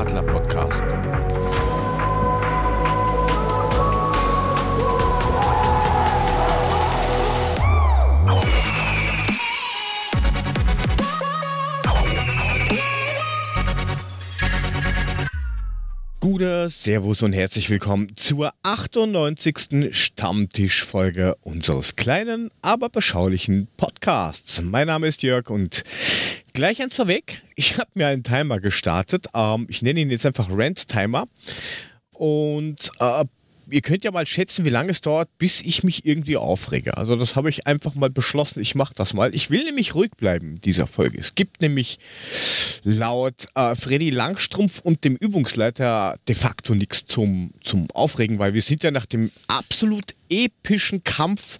Adler Podcast. Gute Servus und herzlich willkommen zur 98. Stammtischfolge unseres kleinen, aber beschaulichen Podcasts. Mein Name ist Jörg und gleich eins vorweg. Ich habe mir einen Timer gestartet. Ähm, ich nenne ihn jetzt einfach Rent Timer. Und äh, ihr könnt ja mal schätzen, wie lange es dauert, bis ich mich irgendwie aufrege. Also das habe ich einfach mal beschlossen, ich mache das mal. Ich will nämlich ruhig bleiben in dieser Folge. Es gibt nämlich laut äh, Freddy Langstrumpf und dem Übungsleiter de facto nichts zum, zum Aufregen, weil wir sind ja nach dem absolut epischen Kampf,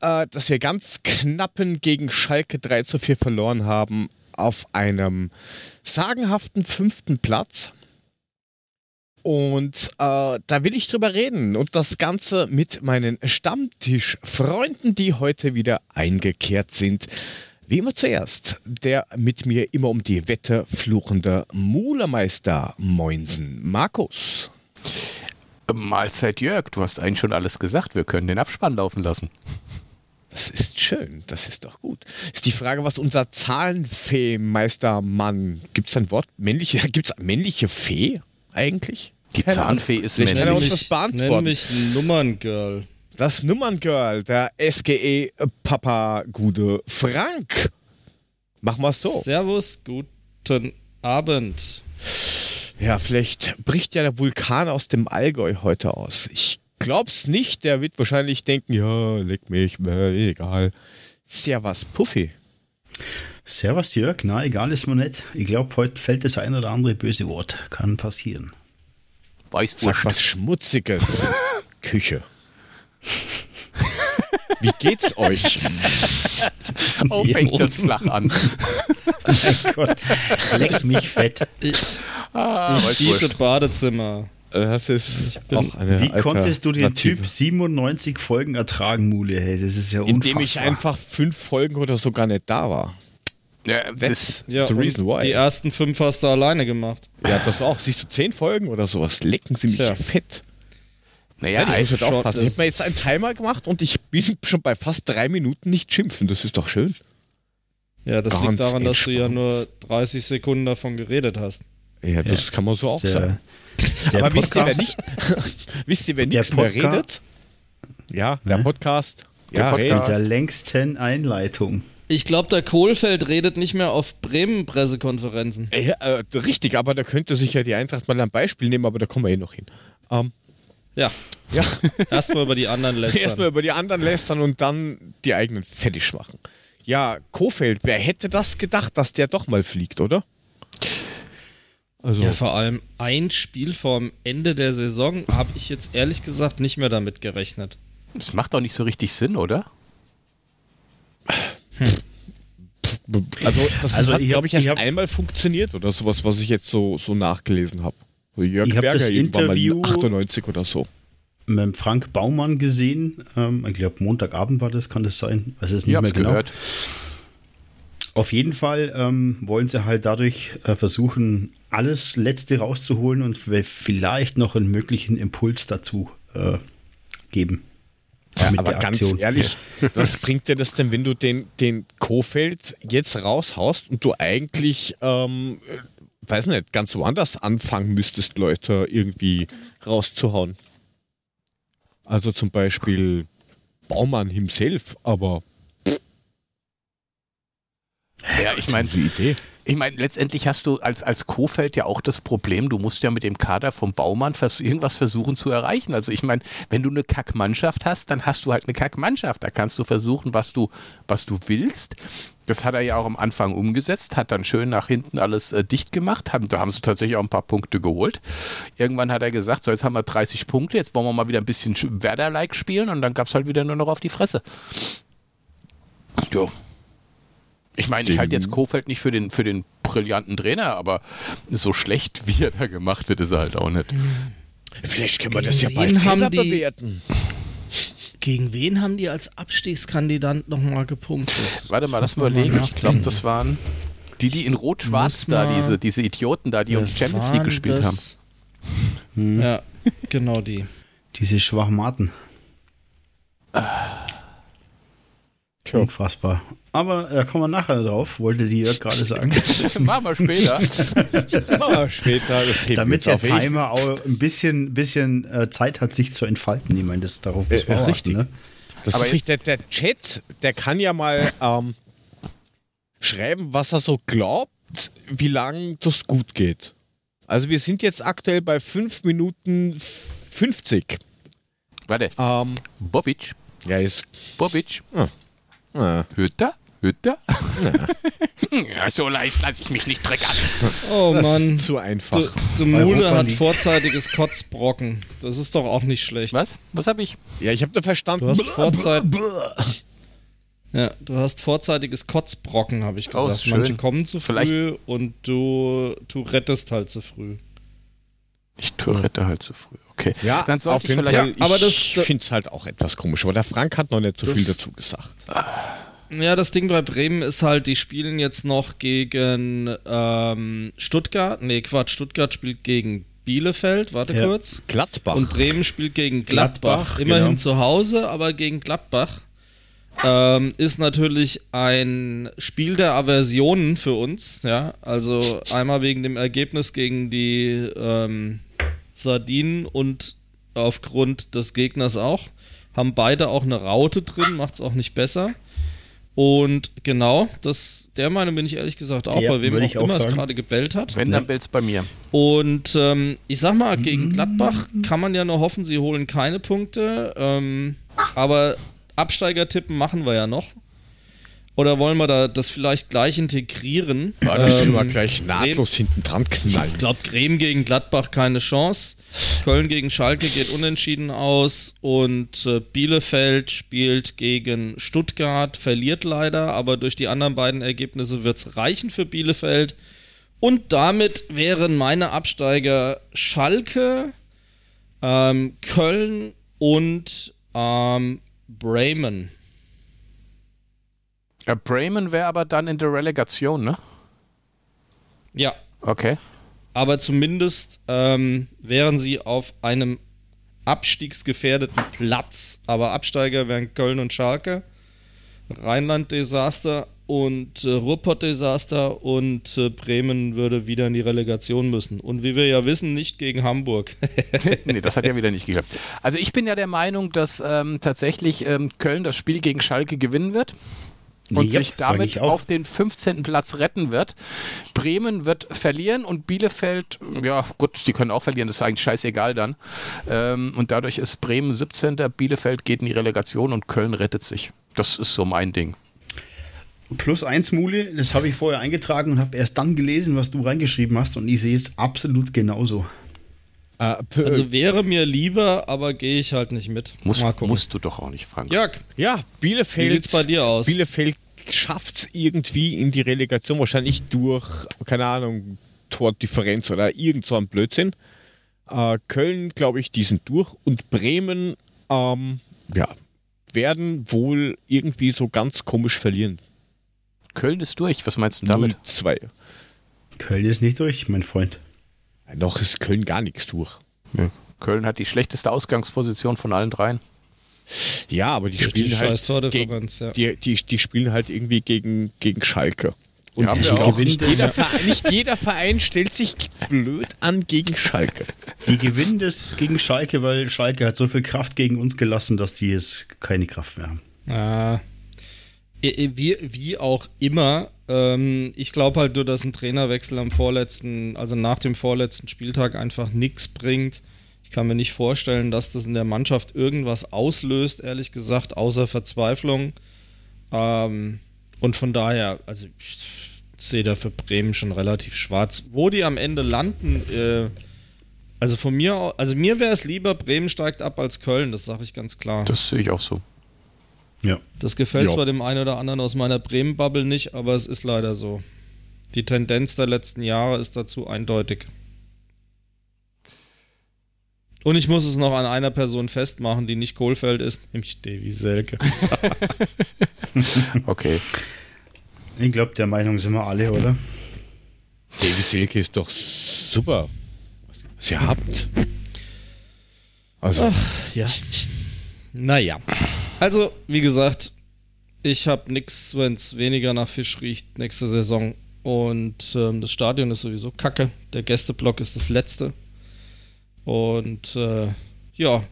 äh, dass wir ganz knappen gegen Schalke 3 zu 4 verloren haben, auf einem sagenhaften fünften Platz und äh, da will ich drüber reden und das Ganze mit meinen Stammtischfreunden, die heute wieder eingekehrt sind. Wie immer zuerst, der mit mir immer um die Wette fluchende Mulermeister Moinsen Markus. Mahlzeit Jörg, du hast eigentlich schon alles gesagt. Wir können den Abspann laufen lassen. Das ist schön, das ist doch gut. Ist die Frage, was unser Zahlenfee-Meistermann, gibt es ein Wort, männliche, gibt es männliche Fee eigentlich? Die Keine Zahnfee ist Vielleicht kann er männlich. uns das Nenn beantworten. mich Nummerngirl. Das Nummerngirl, der SGE Papa Gude Frank. Machen wir es so. Servus, guten Abend. Ja, vielleicht bricht ja der Vulkan aus dem Allgäu heute aus. Ich glaub's nicht. Der wird wahrscheinlich denken, ja, leck mich, äh, egal. Servus, Puffy. Servus Jörg, na egal ist mir nicht. Ich glaube, heute fällt das ein oder andere böse Wort. Kann passieren. Sag Weißwurst. was Schmutziges. Küche. Wie geht's euch? Oh, fängt das flach an. Mein Gott, leck mich fett. Ich, Ah, ich Weißwurst. Badezimmer. Das ist bin- auch eine Wie konntest du den. Typ 97 Folgen ertragen, Mule? Hey, das ist ja unfassbar. Indem ich einfach fünf Folgen oder so gar nicht da war. Ja, That's das, Ja, the reason why. die ersten fünf hast du alleine gemacht. Ja, das auch. Siehst du, zehn Folgen oder sowas. Lecken sie mich Tja. fett. naja, Ja, ich muss halt aufpassen. Ich habe mir jetzt einen Timer gemacht und ich bin schon bei fast drei Minuten nicht schimpfen. Das ist doch schön. Ja, das Ganz liegt daran, dass du ja entspannt. nur 30 Sekunden davon geredet hast. Ja, das kann man so auch der, sagen. Aber wisst ihr, wer Podcast, nicht, wisst ihr, wer Der nichts mehr Podca- redet? Ja, der Ne? Podcast. Der ja, Podcast. mit der längsten Einleitung. Ich glaube, der Kohlfeld redet nicht mehr auf Bremen-Pressekonferenzen. Ja, äh, richtig, aber da könnte sich ja die Eintracht mal ein Beispiel nehmen, aber da kommen wir eh noch hin. Ähm, Ja, ja, erstmal über die anderen erstmal lästern. über die anderen lästern und dann die eigenen fertig machen. Ja, Kofeld, wer hätte das gedacht, dass der doch mal fliegt, oder? Also, Ja, vor allem ein Spiel vorm Ende der Saison habe ich jetzt ehrlich gesagt nicht mehr damit gerechnet. das macht doch nicht so richtig Sinn, oder? Also das Also hat, glaube ich, erst ich hab- einmal funktioniert oder sowas, was ich jetzt so, so nachgelesen habe. Jörg Ich hab Berger das Interview- mal 98 oder so. Mit Frank Baumann gesehen. Ähm, ich glaube, Montagabend war das, kann das sein? Weiß es nicht Ich mehr genau. gehört. Auf jeden Fall ähm, wollen sie halt dadurch äh, versuchen, alles Letzte rauszuholen und vielleicht noch einen möglichen Impuls dazu äh, geben. Ja, aber ganz Aktion. ehrlich, was bringt dir das denn, wenn du den, den Kofeld jetzt raushaust und du eigentlich, ähm, äh, weiß nicht, ganz woanders anfangen müsstest, Leute irgendwie rauszuhauen? Also zum Beispiel Baumann himself, aber Ja, ich meine, die Idee. Ich meine, letztendlich hast du als, als Kofeld ja auch das Problem, du musst ja mit dem Kader vom Baumann vers irgendwas versuchen zu erreichen. Also ich meine, wenn du eine Kackmannschaft hast, dann hast du halt eine Kackmannschaft. Da kannst du versuchen, was du, was du willst. Das hat er ja auch am Anfang umgesetzt, hat dann schön nach hinten alles äh, dicht gemacht. Haben, da haben sie tatsächlich auch ein paar Punkte geholt. Irgendwann hat er gesagt, so jetzt haben wir 30 Punkte, jetzt wollen wir mal wieder ein bisschen Werder-like spielen und dann gab es halt wieder nur noch auf die Fresse. Jo. Ich meine, ich halte jetzt Kofeld nicht für den, für den brillanten Trainer, aber so schlecht, wie er da gemacht wird, ist er halt auch nicht. Vielleicht können wir das ja bald haben selber die- bewerten. Gegen wen haben die als Abstiegskandidat nochmal gepunktet? Warte mal, lass mal überlegen. Ich glaube, das waren Die, die in Rot-Schwarz da, diese, diese Idioten da, die um die Champions League gespielt haben. das- Ja, genau die. Diese Schwachmaten. Tja. Unfassbar. Aber da kommen wir nachher drauf, wollte die Jörg gerade sagen. Machen wir später. Ah, später, das heben Damit wir der. Timer auch ein bisschen, bisschen äh, Zeit hat, sich zu entfalten. Ich meine, das darauf muss Äh, man auch richtig. achten, ne? Das Aber ist richtig. Der, der Chat, der kann ja mal ähm, schreiben, was er so glaubt, wie lange das gut geht. Also wir sind jetzt aktuell bei 5 Minuten 50. Warte, Ähm, Bobic, ja, ist. Bobic, Ah, Hütter, Hütter. ja, so leicht lasse ich mich nicht triggern. Oh das Mann. ist zu einfach. Du, du Mule hat League. vorzeitiges Kotzbrocken. Das ist doch auch nicht schlecht. Was? Was habe ich? Ja, ich habe da verstanden. Du hast Vorzeit. Ja, du hast vorzeitiges Kotzbrocken, habe ich Oh, gesagt. schön. Manche kommen zu Vielleicht- früh und du, du rettest halt zu früh. Ich Tourette halt zu früh. Okay. Ja, dann auf ich jeden vielleicht. Fall. Ich aber das- finde es halt auch etwas komisch. Aber der Frank hat noch nicht so Das- viel dazu gesagt. Ja, das Ding bei Bremen ist halt, die spielen jetzt noch gegen ähm, Stuttgart. Nee, Quatsch, Stuttgart spielt gegen Bielefeld, warte Ja. kurz. Gladbach. Und Bremen spielt gegen Gladbach. Gladbach, Immerhin genau. zu Hause, aber gegen Gladbach. Ähm, ist natürlich ein Spiel der Aversionen für uns, ja. Also einmal wegen dem Ergebnis gegen die ähm, Sardinen und aufgrund des Gegners auch. Haben beide auch eine Raute drin, macht es auch nicht besser. Und genau, das, der Meinung bin ich ehrlich gesagt auch, Ja, bei wem auch ich auch immer es sagen. gerade gebellt hat. Wenn, dann bellt's bei mir. Und ähm, ich sag mal, gegen Gladbach kann man ja nur hoffen, sie holen keine Punkte. Ähm, aber Absteiger tippen machen wir ja noch. Oder wollen wir da das vielleicht gleich integrieren? Ja, das Ähm, können wir gleich nahtlos hinten dran knallen. ich glaube, Bremen gegen Gladbach keine Chance. Köln gegen Schalke geht unentschieden aus. Und äh, Bielefeld spielt gegen Stuttgart, verliert leider, aber durch die anderen beiden Ergebnisse wird es reichen für Bielefeld. Und damit wären meine Absteiger Schalke, ähm, Köln und ähm, Bremen. Ja, Bremen wäre aber dann in der Relegation, ne? Ja, Okay. Aber zumindest ähm, wären sie auf einem abstiegsgefährdeten Platz. Aber Absteiger wären Köln und Schalke, Rheinland-Desaster und äh, Ruhrpott-Desaster und äh, Bremen würde wieder in die Relegation müssen. Und wie wir ja wissen, nicht gegen Hamburg. nee, das hat ja wieder nicht geklappt. Also ich bin ja der Meinung, dass ähm, tatsächlich ähm, Köln das Spiel gegen Schalke gewinnen wird und Ja, sich damit auf den 15. Platz retten wird. Bremen wird verlieren und Bielefeld, ja gut, die können auch verlieren, das ist eigentlich scheißegal dann. Ähm, und dadurch ist Bremen 17. Bielefeld geht in die Relegation und Köln rettet sich. Das ist so mein Ding. Plus eins, Mule, das habe ich vorher eingetragen und habe erst dann gelesen, was du reingeschrieben hast und ich sehe es absolut genauso. P- Also wäre mir lieber, aber gehe ich halt nicht mit. Muss, musst du doch auch nicht, Frank. Jörg, ja, Bielefeld. Wie sieht's bei dir aus? Bielefeld schafft es irgendwie in die Relegation, wahrscheinlich durch, keine Ahnung, Tordifferenz oder irgend so ein Blödsinn. Äh, Köln, glaube ich, die sind durch und Bremen, ähm, ja, werden wohl irgendwie so ganz komisch verlieren. Köln ist durch, was meinst du damit? 0-2. Köln ist nicht durch, mein Freund. Noch ist Köln gar nichts durch. Ja. Köln hat die schlechteste Ausgangsposition von allen dreien. Ja, aber die die spielen halt gegen, ja. die, die, die spielen halt irgendwie gegen, gegen Schalke. Und Ja, nicht, Gewinnt jeder Verein, nicht jeder Verein stellt sich blöd an gegen Schalke. Die gewinnen das gegen Schalke, weil Schalke hat so viel Kraft gegen uns gelassen, dass die jetzt keine Kraft mehr haben. Ja. Äh, Wie, wie auch immer, ähm, ich glaube halt nur, dass ein Trainerwechsel am vorletzten, also nach dem vorletzten Spieltag einfach nichts bringt. Ich kann mir nicht vorstellen, dass das in der Mannschaft irgendwas auslöst, ehrlich gesagt, außer Verzweiflung. Ähm, und von daher, also ich sehe da für Bremen schon relativ schwarz. Wo die am Ende landen, äh, also von mir, also mir wäre es lieber, Bremen steigt ab als Köln, das sage ich ganz klar. Das sehe ich auch so. Ja. Das gefällt Ja. zwar dem einen oder anderen aus meiner Bremen-Bubble nicht, aber es ist leider so. Die Tendenz der letzten Jahre ist dazu eindeutig. Und ich muss es noch an einer Person festmachen, die nicht Kohlfeld ist, nämlich Davy Selke. Okay. Ich glaube, der Meinung sind wir alle, oder? David Silke ist doch super, was ihr habt. Also, Ja. Naja. Also, wie gesagt, ich habe nichts, wenn es weniger nach Fisch riecht nächste Saison. Und ähm, das Stadion ist sowieso kacke. Der Gästeblock ist das letzte. Und äh, ja,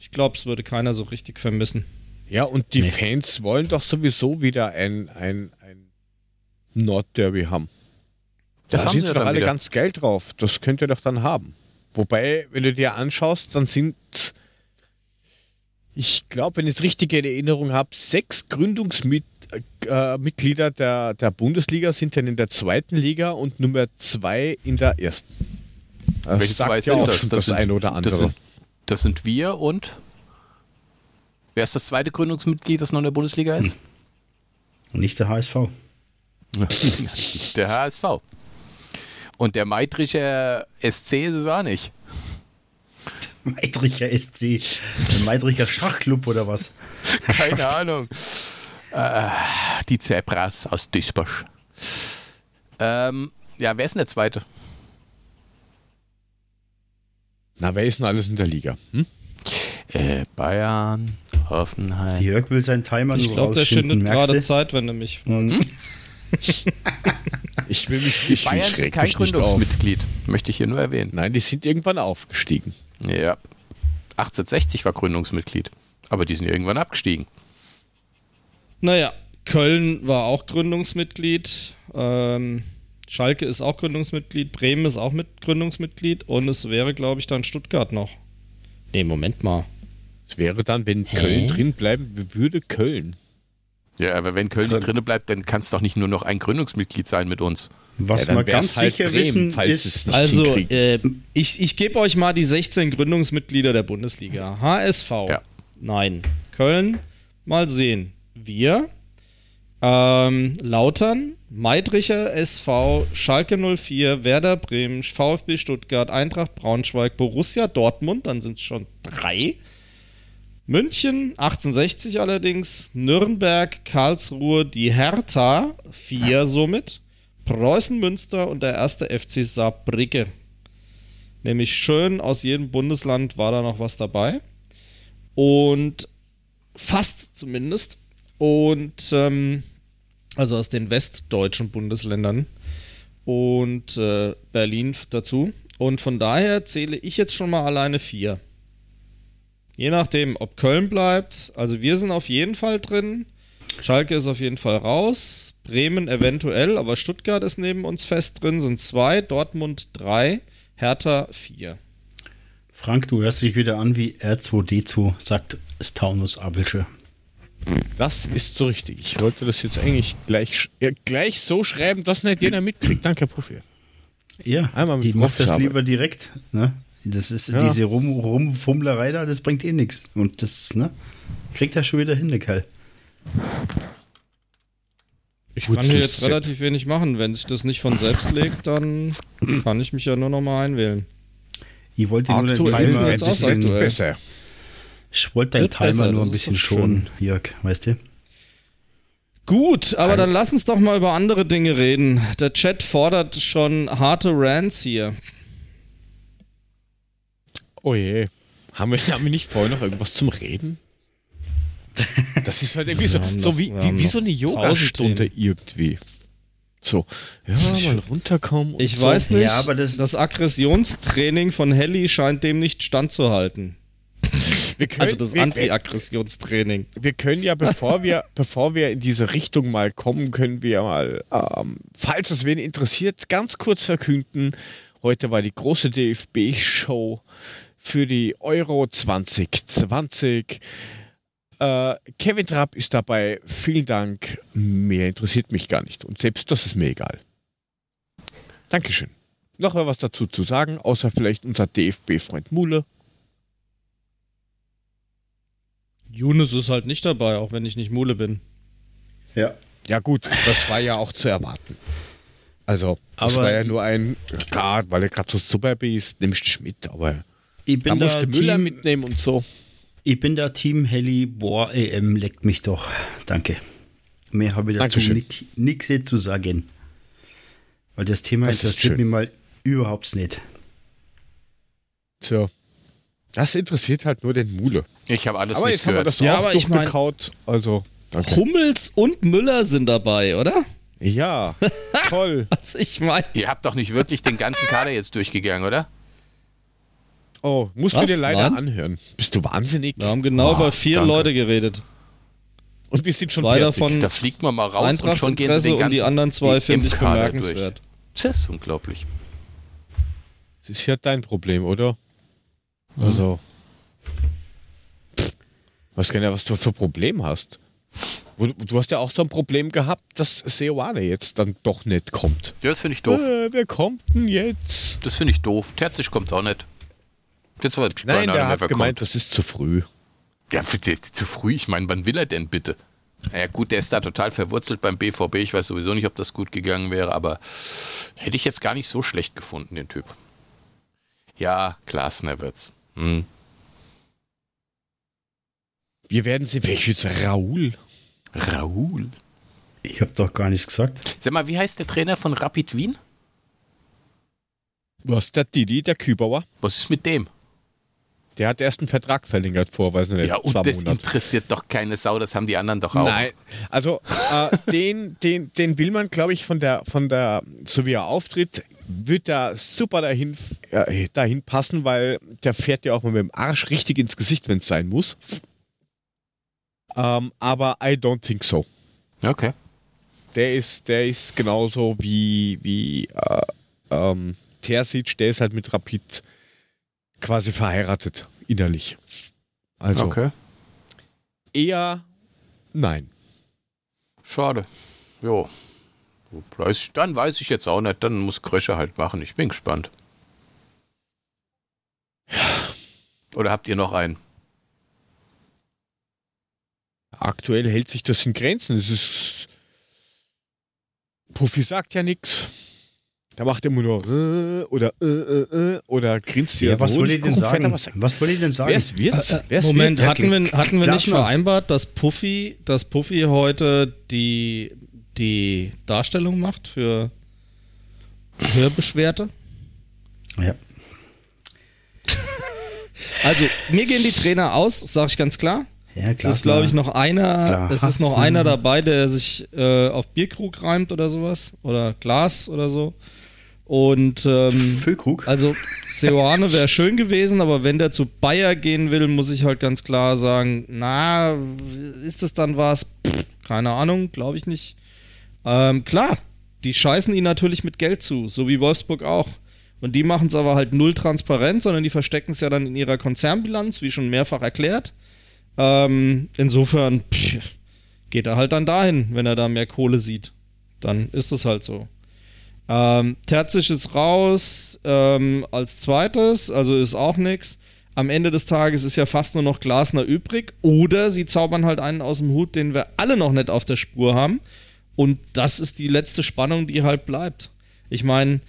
ich glaube, es würde keiner so richtig vermissen. ja, und die Nee. Fans wollen doch sowieso wieder ein, ein, ein Nordderby haben. Das da haben sind sie doch alle wieder. ganz geil drauf. Das könnt ihr doch dann haben. Wobei, wenn du dir anschaust, dann sind, ich glaube, wenn ich es richtig in Erinnerung habe, sechs Gründungsmitglieder äh, der, der Bundesliga sind dann in der zweiten Liga und Nummer zwei in der ersten. Das Welche sagt zwei ja sind auch das? schon Das das, sind- eine oder Das andere. sind, das sind wir und wer ist das zweite Gründungsmitglied, das noch in der Bundesliga ist? Und nicht der HSV. Der HSV. Und der Maitricher SC ist es auch nicht. Meidricher SC. Der Meidricher Schachclub oder was? Keine Ahnung. Äh, die Zebras aus Duisburg. Ähm, ja, wer ist denn der zweite? Na, wer ist denn alles in der Liga? Hm? Äh, Bayern, Hoffenheim. Die Jörg will seinen Timer Ich nur glaube, der rausschinden, schindet gerade? Zeit, wenn du mich Mhm. fragst. Ich will mich nicht Bayern ich sind kein. Gründungsmitglied. Möchte ich hier nur erwähnen. Nein, die sind irgendwann aufgestiegen. Ja. 1860 war Gründungsmitglied. Aber die sind irgendwann abgestiegen. Naja, Köln war auch Gründungsmitglied. Ähm, Schalke ist auch Gründungsmitglied. Bremen ist auch mit Gründungsmitglied. Und es wäre, glaube ich, dann Stuttgart noch. Nee, Moment mal. Es wäre dann, wenn Köln drin bleiben würde, Köln. Ja, aber wenn Köln nicht drinne bleibt, dann kann es doch nicht nur noch ein Gründungsmitglied sein mit uns. Was Ja, wär's ganz halt sicher Bremen, wissen, falls es ist, nicht Also, äh, ich, ich gebe euch mal die 16 Gründungsmitglieder der Bundesliga. HSV. Ja. Nein. Köln. Mal sehen. Wir. Ähm, Lautern. Meidricher SV. Schalke 04. Werder Bremen. VfB Stuttgart. Eintracht Braunschweig. Borussia Dortmund. Dann sind es schon drei. München 1860 allerdings, Nürnberg, Karlsruhe, die Hertha, vier somit, Preußen Münster und der erste FC Saarbrücke. Nämlich schön aus jedem Bundesland war da noch was dabei. Und fast zumindest. Und ähm, also aus den westdeutschen Bundesländern. Und äh, Berlin dazu. Und von daher zähle ich jetzt schon mal alleine vier. Je nachdem, ob Köln bleibt. Also wir sind auf jeden Fall drin. Schalke ist auf jeden Fall raus. Bremen eventuell, aber Stuttgart ist neben uns fest drin, sind zwei. Dortmund drei. Hertha vier. Frank, du hörst dich wieder an wie R2D2, sagt Staunus Abelsche. Das ist so richtig. Ich wollte das jetzt eigentlich gleich, ja, gleich so schreiben, dass nicht jeder mitkriegt. Danke, Profi. Ja, Einmal mit ich mach das lieber direkt. Ne? Das ist Ja. diese Rum Rumfummlerei da, das bringt eh nichts. Und das, ne? Kriegt er schon wieder hin, der Kerl. Ich Gut, kann hier jetzt relativ wenig machen. Wenn sich das nicht von selbst legt, dann kann ich mich ja nur noch mal einwählen. Ich wollte nur den Timer ein bisschen, besser. ich wollte deinen Timer besser, nur ein bisschen schonen, Jörg, weißt du? Gut, aber dann lass uns doch mal über andere Dinge reden. Der Chat fordert schon harte Rants hier. Oh je. Haben wir, haben wir nicht vorher noch irgendwas zum Reden? Das ist halt irgendwie so, so wie, wie, wie so eine Yogastunde irgendwie. So, ja, mal runterkommen. und Ich so. weiß nicht, Ja, aber das- das Aggressionstraining von Helly scheint dem nicht standzuhalten. wir können, Also das Anti-Aggressionstraining. wir können ja, bevor wir, bevor wir in diese Richtung mal kommen, können wir mal, ähm, falls es wen interessiert, ganz kurz verkünden. Heute war die große DFB-Show für die Euro 2020. Äh, Kevin Trapp ist dabei. Vielen Dank. Mehr interessiert mich gar nicht. Und selbst das ist mir egal. Dankeschön. Noch mal was dazu zu sagen, außer vielleicht unser DFB-Freund Mule. Younes ist halt nicht dabei, auch wenn ich nicht Mule bin. Ja. Ja gut, das war ja auch zu erwarten. Also, das Aber war ja nur ein, gerade weil er gerade so super ist, nimmst du dich mit, aber Ich da bin, da musste Müller Team, mitnehmen und so. ich bin da Team Heli, boah, EM leckt mich doch. Danke. Mehr habe ich dazu nichts zu sagen. Weil das Thema das interessiert mich mal überhaupt nicht. So. Das interessiert halt nur den Mule. Ich habe alles aber nicht jetzt gehört. Haben wir das ja, auch aber ich mein, also, danke. Hummels und Müller sind dabei, oder? Ja, toll. also ich meine. Ihr habt doch nicht wirklich den ganzen Kader jetzt durchgegangen, oder? Oh, musst Was? du dir leider Nein? anhören. Bist du wahnsinnig? Wir haben genau oh, über vier danke. Leute geredet. Und wir sind schon zwei fertig. davon. Da fliegt man mal raus Eintracht und schon gehen sie den ganzen und die anderen zwei finde ich bemerkenswert. Durch. Das ist unglaublich. Das ist ja dein Problem, oder? Mhm. Also. Pff, weiß gar nicht, was du für ein Problem hast. Du hast ja auch so ein Problem gehabt, dass Seoane jetzt dann doch nicht kommt. Ja, das finde ich doof. Äh, wer kommt denn jetzt? Das finde ich doof. Terzic kommt auch nicht. Jetzt war Nein, der hat gemeint, kommt. das ist zu früh. Ja, zu früh. Ich meine, wann will er denn bitte? Ja gut, der ist da total verwurzelt beim BVB. Ich weiß sowieso nicht, ob das gut gegangen wäre, aber hätte ich jetzt gar nicht so schlecht gefunden, den Typ. Ja, Glasner wird's. Hm. Wir werden sie. Welches Raul? Raul? Ich habe doch gar nichts gesagt. Sag mal, wie heißt der Trainer von Rapid Wien? Was, der Didi, der Kübauer? Was ist mit dem? Der hat erst einen Vertrag verlängert vor, weiß nicht, Ja, und das Monate. interessiert doch keine Sau, das haben die anderen doch auch. Nein, also äh, den, den, den will man, glaube ich, von der, von der, so wie er auftritt, wird er super dahin, äh, dahin passen, weil der fährt ja auch mal mit dem Arsch richtig ins Gesicht, wenn es sein muss. Ähm, aber I don't think so. Okay. Der ist, der ist genauso wie, wie äh, ähm, Terzic, der ist halt mit Rapid quasi verheiratet, innerlich. Also okay. eher nein. Schade. Jo. Dann weiß ich jetzt auch nicht. Dann muss Krösche halt machen. Ich bin gespannt. Oder habt ihr noch einen? Aktuell hält sich das in Grenzen. Es ist. Puffy sagt ja nichts. Da macht er immer nur äh, oder äh, äh, oder grinst ja, was soll ich denn sagen? Was, was soll ich denn sagen? Wer's wird's? Äh, Wer's Moment, wird's? hatten wir, hatten wir nicht vereinbart, dass Puffy, dass Puffy heute die, die Darstellung macht für Hörbeschwerte? Ja. Also, mir gehen die Trainer aus, sage ich ganz klar. Ja, klar. Es ist, glaube ich, noch einer, es ist noch einer dabei, der sich äh, auf Bierkrug reimt oder sowas. Oder Glas oder so. Und ähm, Füllkrug. also Seoane wäre schön gewesen, aber wenn der zu Bayer gehen will, muss ich halt ganz klar sagen, na, ist das dann was? Pff, keine Ahnung, glaube ich nicht. Ähm, klar, die scheißen ihn natürlich mit Geld zu, so wie Wolfsburg auch. Und die machen es aber halt null transparent, sondern die verstecken es ja dann in ihrer Konzernbilanz, wie schon mehrfach erklärt. Ähm, insofern pff, geht er halt dann dahin, wenn er da mehr Kohle sieht. Dann ist es halt so. Ähm, Terzic ist raus ähm, als zweites, also ist auch nichts. Am Ende des Tages ist ja fast nur noch Glasner übrig. Oder sie zaubern halt einen aus dem Hut, den wir alle noch nicht auf der Spur haben. Und das ist die letzte Spannung, die halt bleibt. Ich meine,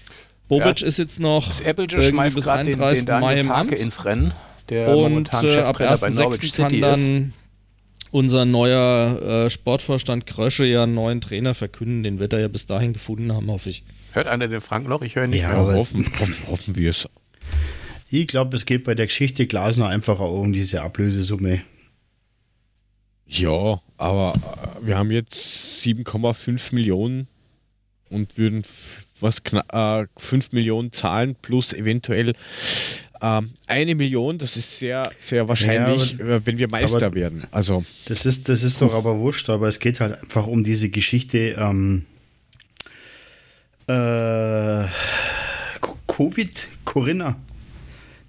Bobic ja, ist jetzt noch. Das Appleton schmeißt gerade den, den Daniel Farke ins Rennen, der und, momentan äh, Cheftrainer bei Norwich City kann dann ist. unser neuer äh, Sportvorstand Krösche ja einen neuen Trainer verkünden. Den wird er ja bis dahin gefunden haben, hoffe ich. Hört einer den Frank noch? Ich höre ihn nicht ja, mehr. Hoffen, hoffen, hoffen wir es. Ich glaube, es geht bei der Geschichte Glasner einfach auch um diese Ablösesumme. Ja, aber äh, wir haben jetzt 7,5 Millionen und würden was äh, 5 Millionen zahlen plus eventuell ähm, eine Million. Das ist sehr, sehr wahrscheinlich, ja, aber, äh, wenn wir Meister werden. Also das ist, das ist doch aber wurscht. Aber es geht halt einfach um diese Geschichte. Ähm, äh, Covid Corinna.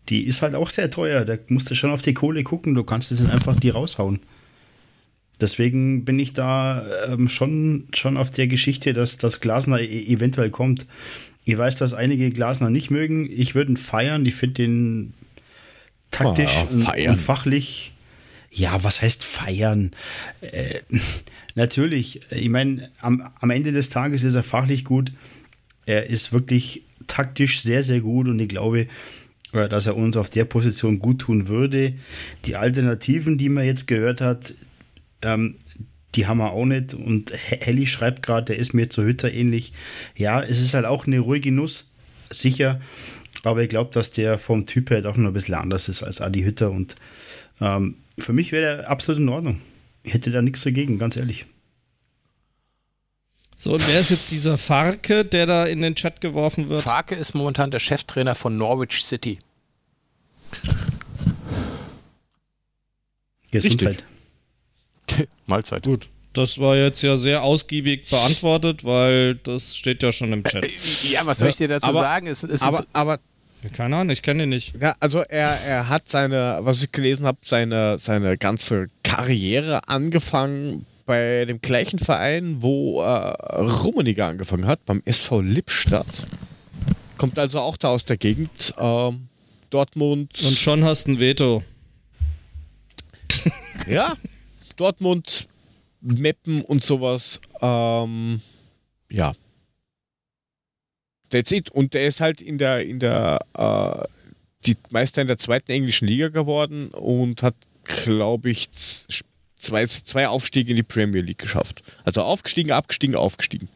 Die ist halt auch sehr teuer. Da musst du schon auf die Kohle gucken. Du kannst es einfach die raushauen. Deswegen bin ich da ähm, schon, schon auf der Geschichte, dass das Glasner e eventuell kommt. Ich weiß, dass einige Glasner nicht mögen. Ich würde ihn feiern. Ich finde den taktisch oh, und, und, fachlich. Ja, was heißt feiern? Äh, natürlich, ich meine, am, am Ende des Tages ist er fachlich gut. Er ist wirklich taktisch sehr, sehr gut und ich glaube, äh, dass er uns auf der Position gut tun würde. Die Alternativen, die man jetzt gehört hat, ähm, die haben wir auch nicht. Und Helly schreibt gerade, der ist mir zu Hütter ähnlich. Ja, es ist halt auch eine ruhige Nuss, sicher. Aber ich glaube, dass der vom Typ her doch noch ein bisschen anders ist als Adi Hütter. Und ähm, für mich wäre der absolut in Ordnung. Ich hätte da nichts dagegen, ganz ehrlich. So, und wer ist jetzt dieser Farke, der da in den Chat geworfen wird? Farke ist momentan der Cheftrainer von Norwich City. Gesundheit. Mahlzeit. Gut. Das war jetzt ja sehr ausgiebig beantwortet, weil das steht ja schon im Chat. Äh, ja, was soll ich dir dazu aber, sagen? Es, es aber, aber keine Ahnung, ich kenne ihn nicht. Ja, also er, er hat seine, was ich gelesen habe, seine, seine ganze Karriere angefangen bei dem gleichen Verein, wo äh, Rummenigge angefangen hat, beim SV Lippstadt. Kommt also auch da aus der Gegend. Ähm, Dortmund. Und schon hast ein Veto. ja, Dortmund, Meppen und sowas. Ähm, ja. That's it. Und der ist halt in der, in der, äh, die Meister in der zweiten englischen Liga geworden und hat, glaube ich, zwei, zwei Aufstiege in die Premier League geschafft. Also aufgestiegen, abgestiegen, aufgestiegen.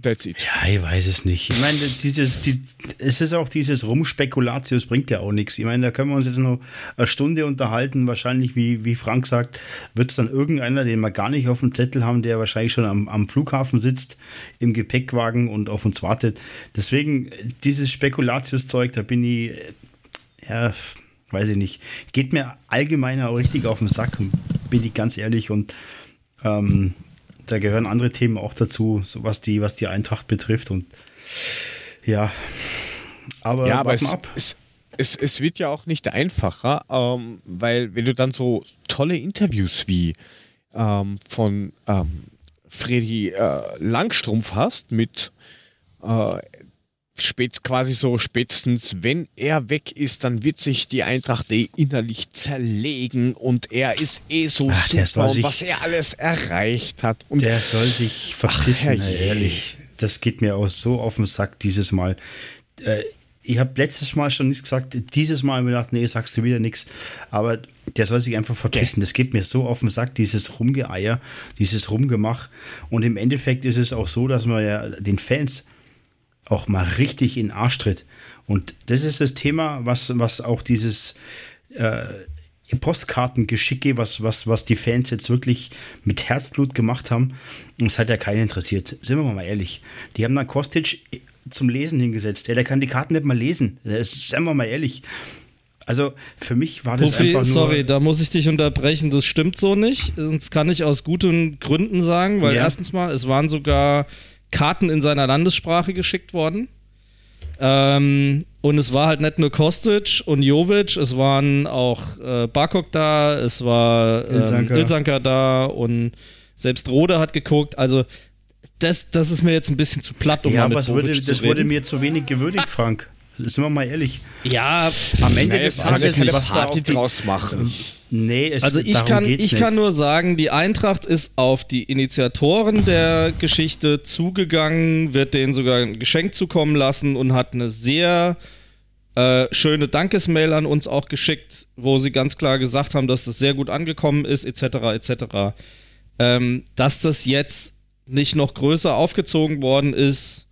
That's it. Ja, ich weiß es nicht. Ich meine, dieses, die, es ist auch dieses Rumspekulatius bringt ja auch nichts. Ich meine, da können wir uns jetzt noch eine Stunde unterhalten. Wahrscheinlich, wie, wie Frank sagt, wird es dann irgendeiner, den wir gar nicht auf dem Zettel haben, der wahrscheinlich schon am, am Flughafen sitzt, im Gepäckwagen und auf uns wartet. Deswegen, dieses Spekulatius-Zeug, da bin ich, ja, weiß ich nicht. Geht mir allgemein auch richtig auf den Sack, bin ich ganz ehrlich. Und ähm, da gehören andere Themen auch dazu, so was die, was die Eintracht betrifft. Und ja, aber, ja, aber es, ab. Es, es, es, wird ja auch nicht einfacher, ähm, weil wenn du dann so tolle Interviews wie ähm, von ähm, Freddy äh, Langstrumpf hast mit äh, spät, quasi so spätestens, wenn er weg ist, dann wird sich die Eintracht eh innerlich zerlegen und er ist eh so Ach, super, sich, was er alles erreicht hat. Und der soll sich verpissen, Ach, ehrlich. Das geht mir auch so auf den Sack dieses Mal. Äh, ich habe letztes Mal schon nichts gesagt, dieses Mal habe ich gedacht, nee, sagst du wieder nichts. Aber der soll sich einfach verpissen. Das geht mir so auf den Sack, dieses Rumgeeier, dieses Rumgemach. Und im Endeffekt ist es auch so, dass man ja den Fans auch mal richtig in den Arsch tritt. Und das ist das Thema, was, was auch dieses äh, Postkartengeschicke, was, was, was die Fans jetzt wirklich mit Herzblut gemacht haben. Und es hat ja keinen interessiert. Sind wir mal ehrlich. Die haben dann Kostic zum Lesen hingesetzt. Ja, der kann die Karten nicht mal lesen. Das seien wir mal ehrlich. Also für mich war das Puffy, einfach nur. Sorry, da muss ich dich unterbrechen. Das stimmt so nicht. Das kann ich aus guten Gründen sagen, weil ja. erstens mal, es waren sogar Karten in seiner Landessprache geschickt worden. Ähm, und es war halt nicht nur Kostic und Jovic, es waren auch äh, Barkok da, es war ähm, Ilsanker. Ilsanker da und selbst Rode hat geguckt. Also das, das ist mir jetzt ein bisschen zu platt, um ja, aber würde, das wurde mir zu wenig gewürdigt, Frank. Sind wir mal ehrlich. Ja, am Ende des Tages was die draus machen. Nee, es, also ich kann, ich kann nur sagen, die Eintracht ist auf die Initiatoren der Geschichte zugegangen, wird denen sogar ein Geschenk zukommen lassen und hat eine sehr äh, schöne Dankesmail an uns auch geschickt, wo sie ganz klar gesagt haben, dass das sehr gut angekommen ist, etc. etc. Ähm, dass das jetzt nicht noch größer aufgezogen worden ist,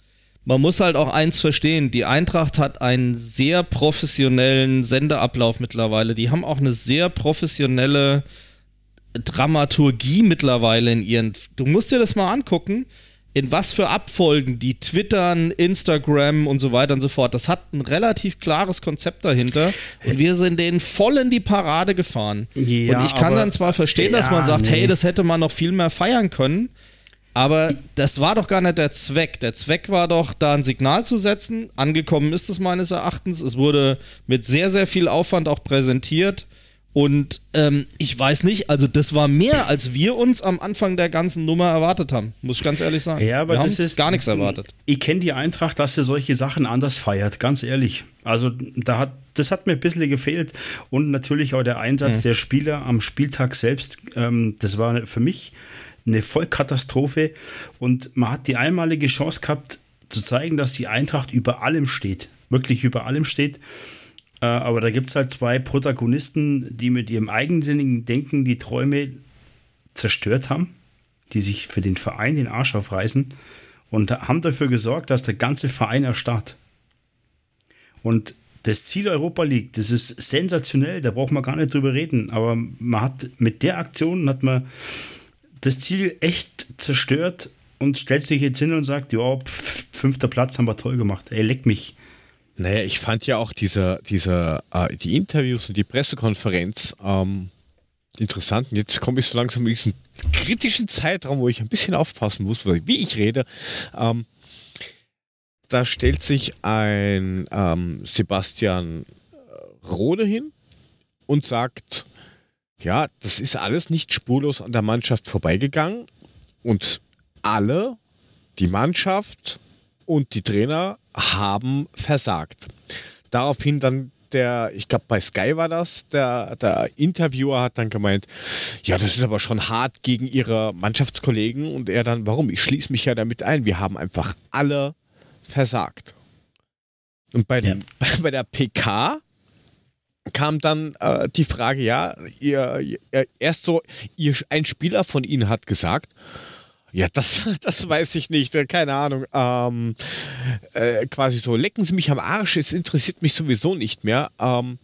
man muss halt auch eins verstehen, die Eintracht hat einen sehr professionellen Sendeablauf mittlerweile. Die haben auch eine sehr professionelle Dramaturgie mittlerweile in ihren. Du musst dir das mal angucken, in was für Abfolgen die twittern, Instagram und so weiter und so fort. Das hat ein relativ klares Konzept dahinter und wir sind denen voll in die Parade gefahren. Ja, und ich kann dann zwar verstehen, ja, dass man sagt, nee. hey, das hätte man noch viel mehr feiern können. Aber das war doch gar nicht der Zweck. Der Zweck war doch, da ein Signal zu setzen. Angekommen ist es meines Erachtens. Es wurde mit sehr, sehr viel Aufwand auch präsentiert. Und ähm, ich weiß nicht, also das war mehr, als wir uns am Anfang der ganzen Nummer erwartet haben, muss ich ganz ehrlich sagen. Ja, aber wir das ist gar nichts erwartet. Ich kenne die Eintracht, dass sie solche Sachen anders feiert, ganz ehrlich. Also da hat, das hat mir ein bisschen gefehlt. Und natürlich auch der Einsatz hm. der Spieler am Spieltag selbst. Ähm, das war für mich eine Vollkatastrophe. Und man hat die einmalige Chance gehabt, zu zeigen, dass die Eintracht über allem steht. Wirklich über allem steht. Äh, aber da gibt es halt zwei Protagonisten, die mit ihrem eigensinnigen Denken die Träume zerstört haben, die sich für den Verein den Arsch aufreißen und haben dafür gesorgt, dass der ganze Verein erstarrt. Und das Ziel Europa League, das ist sensationell, da braucht man gar nicht drüber reden, aber man hat mit der Aktion hat man das Ziel echt zerstört und stellt sich jetzt hin und sagt, ja, fünfter Platz haben wir toll gemacht. Ey, leck mich. Naja, ich fand ja auch diese, diese, äh, die Interviews und die Pressekonferenz ähm, interessant. Und jetzt komme ich so langsam in diesen kritischen Zeitraum, wo ich ein bisschen aufpassen muss, wie ich rede. Ähm, da stellt sich ein ähm, Sebastian Rode hin und sagt, ja, das ist alles nicht spurlos an der Mannschaft vorbeigegangen und alle, die Mannschaft und die Trainer haben versagt. Daraufhin dann der, ich glaube bei Sky war das, der, der Interviewer hat dann gemeint, ja, das ist aber schon hart gegen ihre Mannschaftskollegen und er dann, warum? Ich schließe mich ja damit ein. Wir haben einfach alle versagt. Und bei, ja. bei, bei der PK kam dann äh, die Frage, ja, ihr, ihr, erst so, ihr, ein Spieler von ihnen hat gesagt, ja, das, das weiß ich nicht, äh, keine Ahnung. Ähm, äh, quasi so, lecken Sie mich am Arsch, es interessiert mich sowieso nicht mehr. Ähm,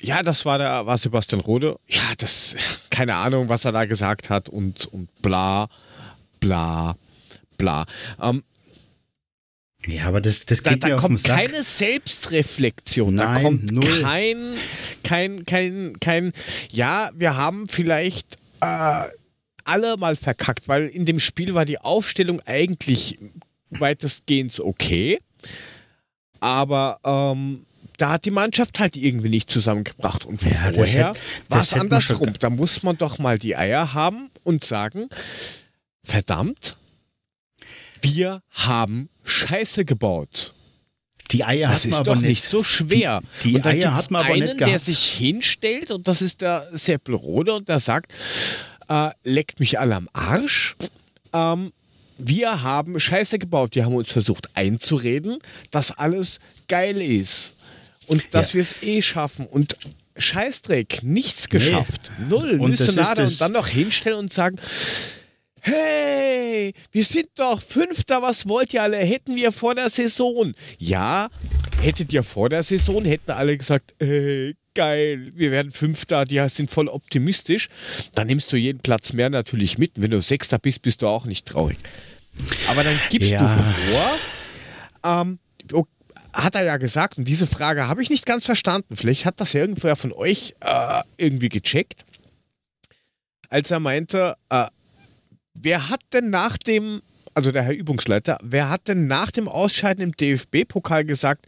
ja, das war der, war Sebastian Rode. Ja, das, keine Ahnung, was er da gesagt hat und, und bla, bla, bla. Ähm, ja, aber das, das geht da, da auf kommt keine Selbstreflexion. Nein, da kommt null. kein, kein, kein, kein, ja, wir haben vielleicht äh, alle mal verkackt, weil in dem Spiel war die Aufstellung eigentlich weitestgehend okay. Aber ähm, da hat die Mannschaft halt irgendwie nicht zusammengebracht. Und ja, vorher war es andersrum. Da muss man doch mal die Eier haben und sagen, verdammt, wir haben Scheiße gebaut. Die Eier das hat man ist aber doch nicht. so schwer. Die, die Eier hat man aber einen, nicht gehabt. der sich hinstellt und das ist der Seppel Rode und der sagt, äh, leckt mich alle am Arsch. Ähm, wir haben Scheiße gebaut. Die haben uns versucht einzureden, dass alles geil ist und dass Ja. wir es eh schaffen. Und Scheißdreck, nichts geschafft. Null, Und das ist das- Und dann noch hinstellen und sagen, Hey, wir sind doch Fünfter, was wollt ihr alle? Hätten wir vor der Saison. Ja, hättet ihr vor der Saison, hätten alle gesagt, hey, geil, wir werden Fünfter, die sind voll optimistisch. Dann nimmst du jeden Platz mehr natürlich mit. Und wenn du Sechster bist, bist du auch nicht traurig. Aber dann gibst Ja. du vor, ähm, oh, hat er ja gesagt, und diese Frage habe ich nicht ganz verstanden. Vielleicht hat das ja irgendwer von euch äh, irgendwie gecheckt, als er meinte, äh, wer hat denn nach dem, also der Herr Übungsleiter, wer hat denn nach dem Ausscheiden im DFB-Pokal gesagt,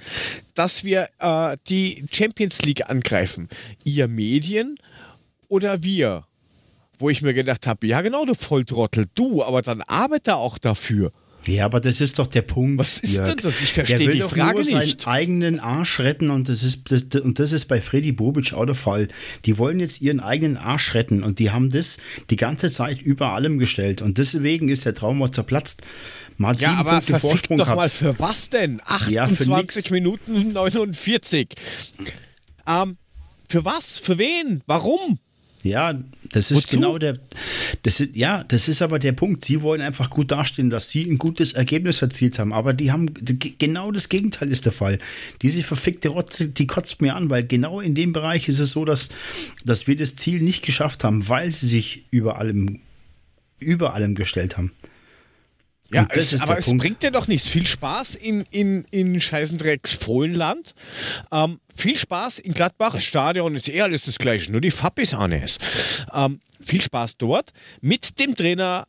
dass wir äh, die Champions League angreifen? Ihr Medien oder wir? Wo ich mir gedacht habe, ja genau, du Volltrottel, du, aber dann arbeite auch dafür. Ja, aber das ist doch der Punkt. Was ist Jörg. denn das? Ich Der verstehe will die doch Frage nur seinen nicht. eigenen Arsch retten und das ist das, und das ist bei Freddy Bobic auch der Fall. Die wollen jetzt ihren eigenen Arsch retten und die haben das die ganze Zeit über allem gestellt und deswegen ist der Traum auch zerplatzt. Hat Ja, sieben aber Punkte Vorsprung doch mal für was denn? Ja, für 28 nix. Minuten 49. Ähm, für was? Für wen? Warum? Ja, das ist Wozu? genau der. Das ist, ja, das ist aber der Punkt. Sie wollen einfach gut dastehen, dass sie ein gutes Ergebnis erzielt haben. Aber die haben genau das Gegenteil ist der Fall. Diese verfickte Rotze, die kotzt mir an, weil genau in dem Bereich ist es so, dass, dass wir das Ziel nicht geschafft haben, weil sie sich über allem, über allem gestellt haben. Ja, es, ist aber der es Punkt. bringt dir doch nichts. Viel Spaß in, in, in Scheißendrecks Fohlenland. Ähm, viel Spaß in Gladbach. Das Stadion ist eh alles das gleiche, nur die Farbe ist anders. Ähm, viel Spaß dort mit dem Trainer.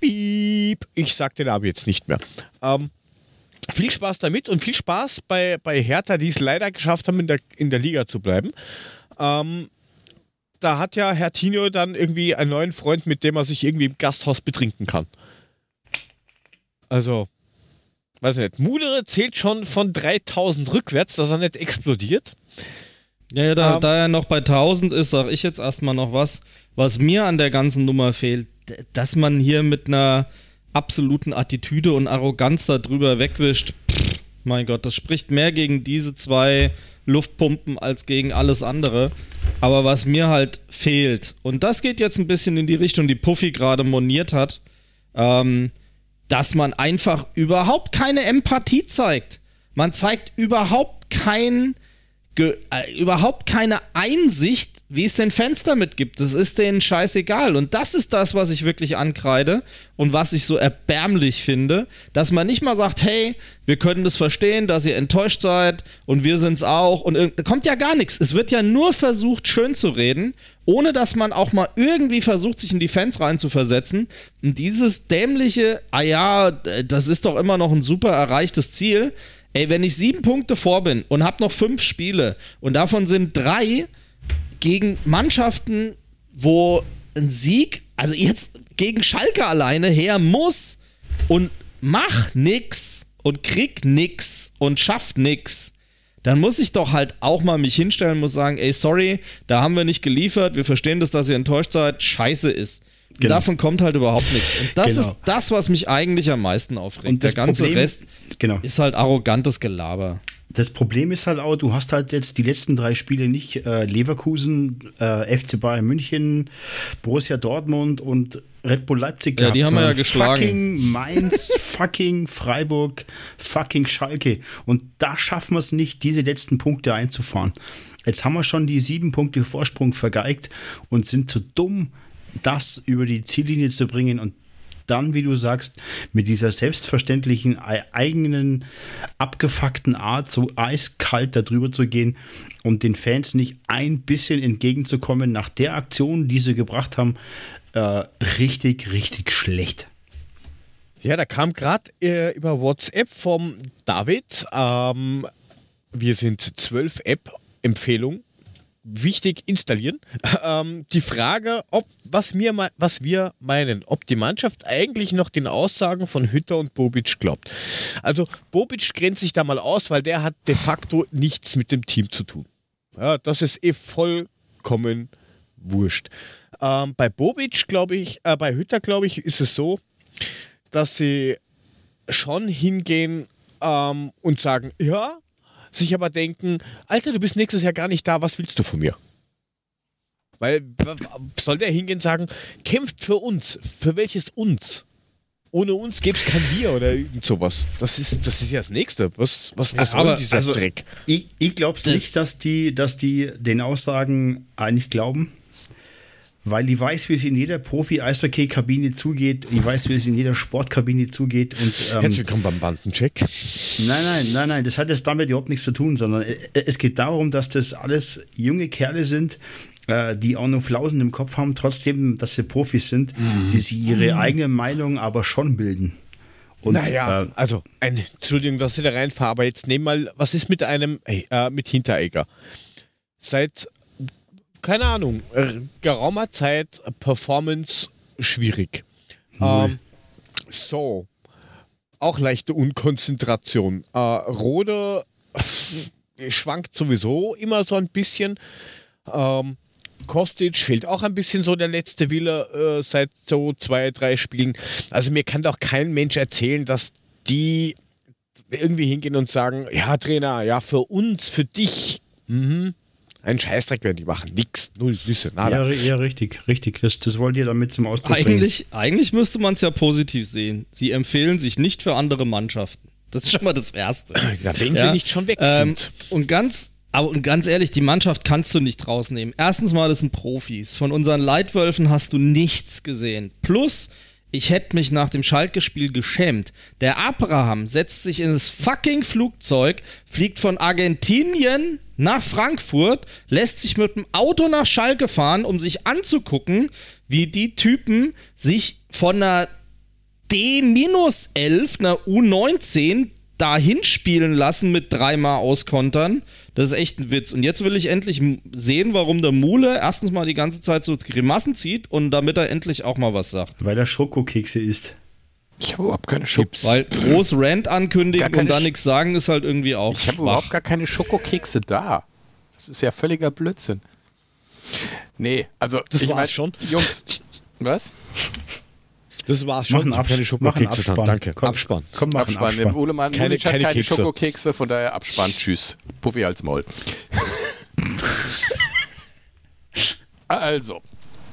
Piep. Ich sag den aber jetzt nicht mehr. Ähm, viel Spaß damit und viel Spaß bei, bei Hertha, die es leider geschafft haben, in der, in der Liga zu bleiben. Ähm, da hat ja Herr Tino dann irgendwie einen neuen Freund, mit dem er sich irgendwie im Gasthaus betrinken kann. Also, weiß ich nicht. Mudere zählt schon von 3000 rückwärts, dass er nicht explodiert. Ja, ja da, Ähm, da er noch bei 1000 ist, sage ich jetzt erstmal noch was. Was mir an der ganzen Nummer fehlt, dass man hier mit einer absoluten Attitüde und Arroganz darüber wegwischt. Pff, mein Gott, das spricht mehr gegen diese zwei Luftpumpen als gegen alles andere. Aber was mir halt fehlt, und das geht jetzt ein bisschen in die Richtung, die Puffy gerade moniert hat, ähm, dass man einfach überhaupt keine Empathie zeigt. Man zeigt überhaupt kein, ge, äh, überhaupt keine Einsicht, wie es den Fans damit gibt. Das ist denen scheißegal. Und das ist das, was ich wirklich ankreide und was ich so erbärmlich finde, dass man nicht mal sagt, hey, wir können das verstehen, dass ihr enttäuscht seid und wir sind's auch. Und da kommt ja gar nichts. Es wird ja nur versucht, schön zu reden, ohne dass man auch mal irgendwie versucht, sich in die Fans reinzuversetzen. Und dieses dämliche, ah ja, das ist doch immer noch ein super erreichtes Ziel Ey, wenn ich sieben Punkte vor bin und habe noch fünf Spiele und davon sind drei gegen Mannschaften, wo ein Sieg, also jetzt gegen Schalke alleine her muss und mach nix und krieg nix und schaff nix, dann muss ich doch halt auch mal mich hinstellen und muss sagen, ey, sorry, da haben wir nicht geliefert, wir verstehen das, dass ihr enttäuscht seid, scheiße ist. Genau. Davon kommt halt überhaupt nichts. Und das genau. ist das, was mich eigentlich am meisten aufregt. Und Der ganze Problem, Rest genau. ist halt arrogantes Gelaber. Das Problem ist halt auch, du hast halt jetzt die letzten drei Spiele nicht äh, Leverkusen, äh, FC Bayern München, Borussia Dortmund und Red Bull Leipzig gehabt. Ja, die haben wir ja geschlagen. Fucking Mainz, fucking Freiburg, fucking Schalke. Und da schaffen wir es nicht, diese letzten Punkte einzufahren. Jetzt haben wir schon die sieben Punkte Vorsprung vergeigt und sind zu dumm, das über die Ziellinie zu bringen und dann, wie du sagst, mit dieser selbstverständlichen eigenen abgefuckten Art so eiskalt darüber zu gehen und den Fans nicht ein bisschen entgegenzukommen nach der Aktion, die sie gebracht haben, äh, richtig, richtig schlecht. Ja, da kam gerade äh, über WhatsApp vom David, ähm, wir sind zwölf App-Empfehlungen wichtig installieren. Ähm, die Frage, ob was wir, was wir meinen, ob die Mannschaft eigentlich noch den Aussagen von Hütter und Bobic glaubt. Also Bobic grenzt sich da mal aus, weil der hat de facto nichts mit dem Team zu tun. Ja, das ist eh vollkommen wurscht. Ähm, bei Bobic glaube ich, äh, bei Hütter glaube ich, ist es so, dass sie schon hingehen ähm, und sagen, ja, sich aber denken, Alter, du bist nächstes Jahr gar nicht da, was willst du von mir? Weil soll der hingehen und sagen, kämpft für uns. Für welches uns? Ohne uns gäbe es kein Wir oder irgend sowas. Das ist, das ist ja das Nächste. Was, was, was ja, soll dieser also, Dreck? Ich, ich glaube nicht, dass die, dass die den Aussagen eigentlich glauben weil ich weiß, wie es in jeder Profi-Eishockey-Kabine zugeht. Ich weiß, wie es in jeder Sportkabine zugeht. Und, ähm, Herzlich willkommen beim Bandencheck. Nein, nein, nein, nein, das hat jetzt damit überhaupt nichts zu tun, sondern äh, es geht darum, dass das alles junge Kerle sind, äh, die auch noch Flausen im Kopf haben, trotzdem, dass sie Profis sind, mhm. die sie ihre eigene Meinung aber schon bilden. Und, naja, äh, also, ein, Entschuldigung, dass ich da reinfahre, aber jetzt nehmen mal, was ist mit einem, äh, mit Hinteregger? Seit keine Ahnung, äh, geraumer Zeit Performance schwierig. Ähm, so. Auch leichte Unkonzentration. Äh, Rode schwankt sowieso immer so ein bisschen. Ähm, Kostic fehlt auch ein bisschen so der letzte Wille äh, seit so zwei, drei Spielen. Also mir kann doch kein Mensch erzählen, dass die irgendwie hingehen und sagen, ja Trainer, ja für uns, für dich, mhm, ein Scheißdreck werden die machen. Nix. Null Nüsse. Nada. Ja, ja, richtig, richtig. Das, das wollt ihr damit zum Ausdruck eigentlich, bringen. Eigentlich müsste man es ja positiv sehen. Sie empfehlen sich nicht für andere Mannschaften. Das ist schon mal das Erste. Ja, wenn ja. sie nicht schon weg ähm, sind. und ganz, aber und ganz ehrlich, die Mannschaft kannst du nicht rausnehmen. Erstens mal, das sind Profis. Von unseren Leitwölfen hast du nichts gesehen. Plus, ich hätte mich nach dem Schalke-Spiel geschämt. Der Abraham setzt sich in das fucking Flugzeug, fliegt von Argentinien nach Frankfurt, lässt sich mit dem Auto nach Schalke fahren, um sich anzugucken, wie die Typen sich von einer D-11, einer U19, dahin spielen lassen mit dreimal auskontern. Das ist echt ein Witz. Und jetzt will ich endlich sehen, warum der Mule erstens mal die ganze Zeit so Grimassen zieht und damit er endlich auch mal was sagt. Weil er Schokokekse isst. Ich habe überhaupt keine Chips. Weil groß Rant ankündigen und dann nichts sagen ist halt irgendwie auch. Ich habe überhaupt gar keine Schokokekse da. Das ist ja völliger Blödsinn. Nee, also das ich war's schon. Jungs, was? Das war's schon. Mach keine Schokokekse. Abspann. Danke. Komm, Abspann. Komm, mach Abspann. Abspann. Ulemann keine, hat keine, keine Schokokekse, von daher Abspann. Tschüss. Puffy als Maul. Also,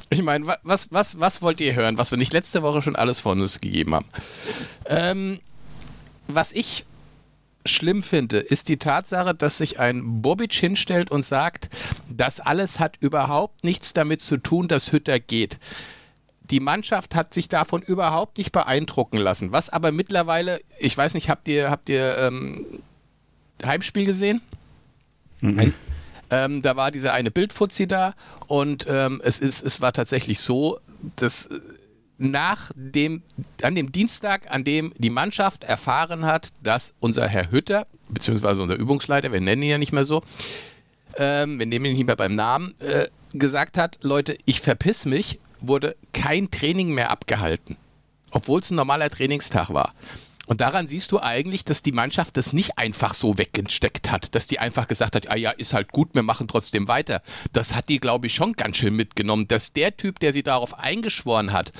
ich meine, was, was, was wollt ihr hören, was wir nicht letzte Woche schon alles von uns gegeben haben? Ähm, was ich schlimm finde, ist die Tatsache, dass sich ein Bobic hinstellt und sagt, das alles hat überhaupt nichts damit zu tun, dass Hütter geht. Die Mannschaft hat sich davon überhaupt nicht beeindrucken lassen. Was aber mittlerweile, ich weiß nicht, habt ihr, habt ihr ähm, Heimspiel gesehen? Nein. Ähm, da war diese eine Bildfuzzi da und ähm, es, ist, es war tatsächlich so, dass äh, nach dem, an dem Dienstag, an dem die Mannschaft erfahren hat, dass unser Herr Hütter, beziehungsweise unser Übungsleiter, wir nennen ihn ja nicht mehr so, ähm, wir nehmen ihn nicht mehr beim Namen, äh, gesagt hat, Leute, ich verpiss mich, wurde kein Training mehr abgehalten. Obwohl es ein normaler Trainingstag war. Und daran siehst du eigentlich, dass die Mannschaft das nicht einfach so weggesteckt hat, dass die einfach gesagt hat, ah ja, ist halt gut, wir machen trotzdem weiter. Das hat die, glaube ich, schon ganz schön mitgenommen, dass der Typ, der sie darauf eingeschworen hat,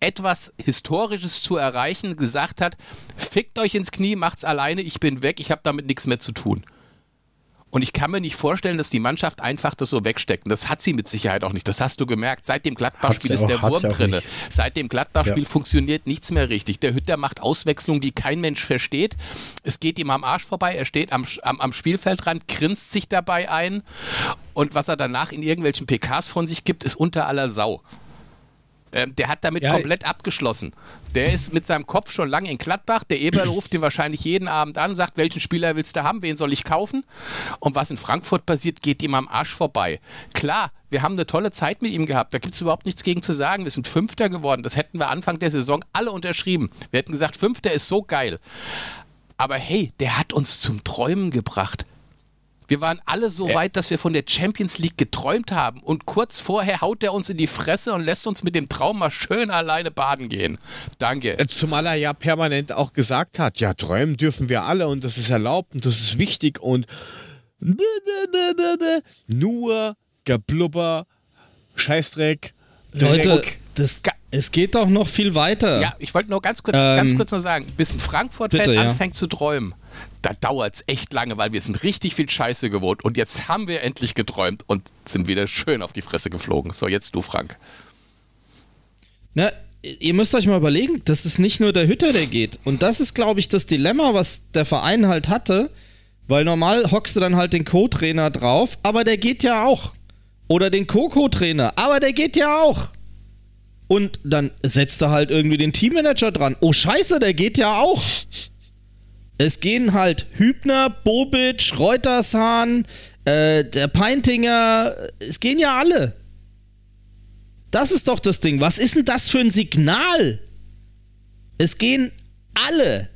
etwas Historisches zu erreichen, gesagt hat, fickt euch ins Knie, macht's alleine, ich bin weg, ich habe damit nichts mehr zu tun. Und ich kann mir nicht vorstellen, dass die Mannschaft einfach das so wegsteckt. Und das hat sie mit Sicherheit auch nicht. Das hast du gemerkt. Seit dem Gladbach-Spiel ist der Wurm drin. Seit dem Gladbach-Spiel ja. funktioniert nichts mehr richtig. Der Hütter macht Auswechslungen, die kein Mensch versteht. Es geht ihm am Arsch vorbei. Er steht am, am, am Spielfeldrand, grinst sich dabei ein. Und was er danach in irgendwelchen PKs von sich gibt, ist unter aller Sau. Ähm, der hat damit ja, komplett abgeschlossen. Der ist mit seinem Kopf schon lange in Gladbach. Der Eberl ruft ihn wahrscheinlich jeden Abend an, sagt, welchen Spieler willst du haben, wen soll ich kaufen? Und was in Frankfurt passiert, geht ihm am Arsch vorbei. Klar, wir haben eine tolle Zeit mit ihm gehabt. Da gibt es überhaupt nichts gegen zu sagen. Wir sind Fünfter geworden. Das hätten wir Anfang der Saison alle unterschrieben. Wir hätten gesagt, Fünfter ist so geil. Aber hey, der hat uns zum Träumen gebracht. Wir waren alle so weit, dass wir von der Champions League geträumt haben. Und kurz vorher haut er uns in die Fresse und lässt uns mit dem Traum mal schön alleine baden gehen. Danke. Äh, zumal er ja permanent auch gesagt hat, ja, träumen dürfen wir alle und das ist erlaubt und das ist wichtig und nur Geblubber, Scheißdreck, Dreck. Leute, das, es geht doch noch viel weiter. Ja, ich wollte nur ganz kurz, ähm, ganz kurz noch sagen, bis ein Frankfurt-Fan ja. anfängt zu träumen, da dauert es echt lange, weil wir sind richtig viel Scheiße gewohnt. Und jetzt haben wir endlich geträumt und sind wieder schön auf die Fresse geflogen. So, jetzt du, Frank. Na, ihr müsst euch mal überlegen, das ist nicht nur der Hütter, der geht. Und das ist, glaube ich, das Dilemma, was der Verein halt hatte. Weil normal hockst du dann halt den Co-Trainer drauf, aber der geht ja auch. Oder den Co-Co-Trainer, aber der geht ja auch. Und dann setzt er halt irgendwie den Teammanager dran. Oh Scheiße, der geht ja auch. Es gehen halt Hübner, Bobic, Reutershahn, äh, der Peintinger, es gehen ja alle. Das ist doch das Ding. Was ist denn das für ein Signal? Es gehen alle.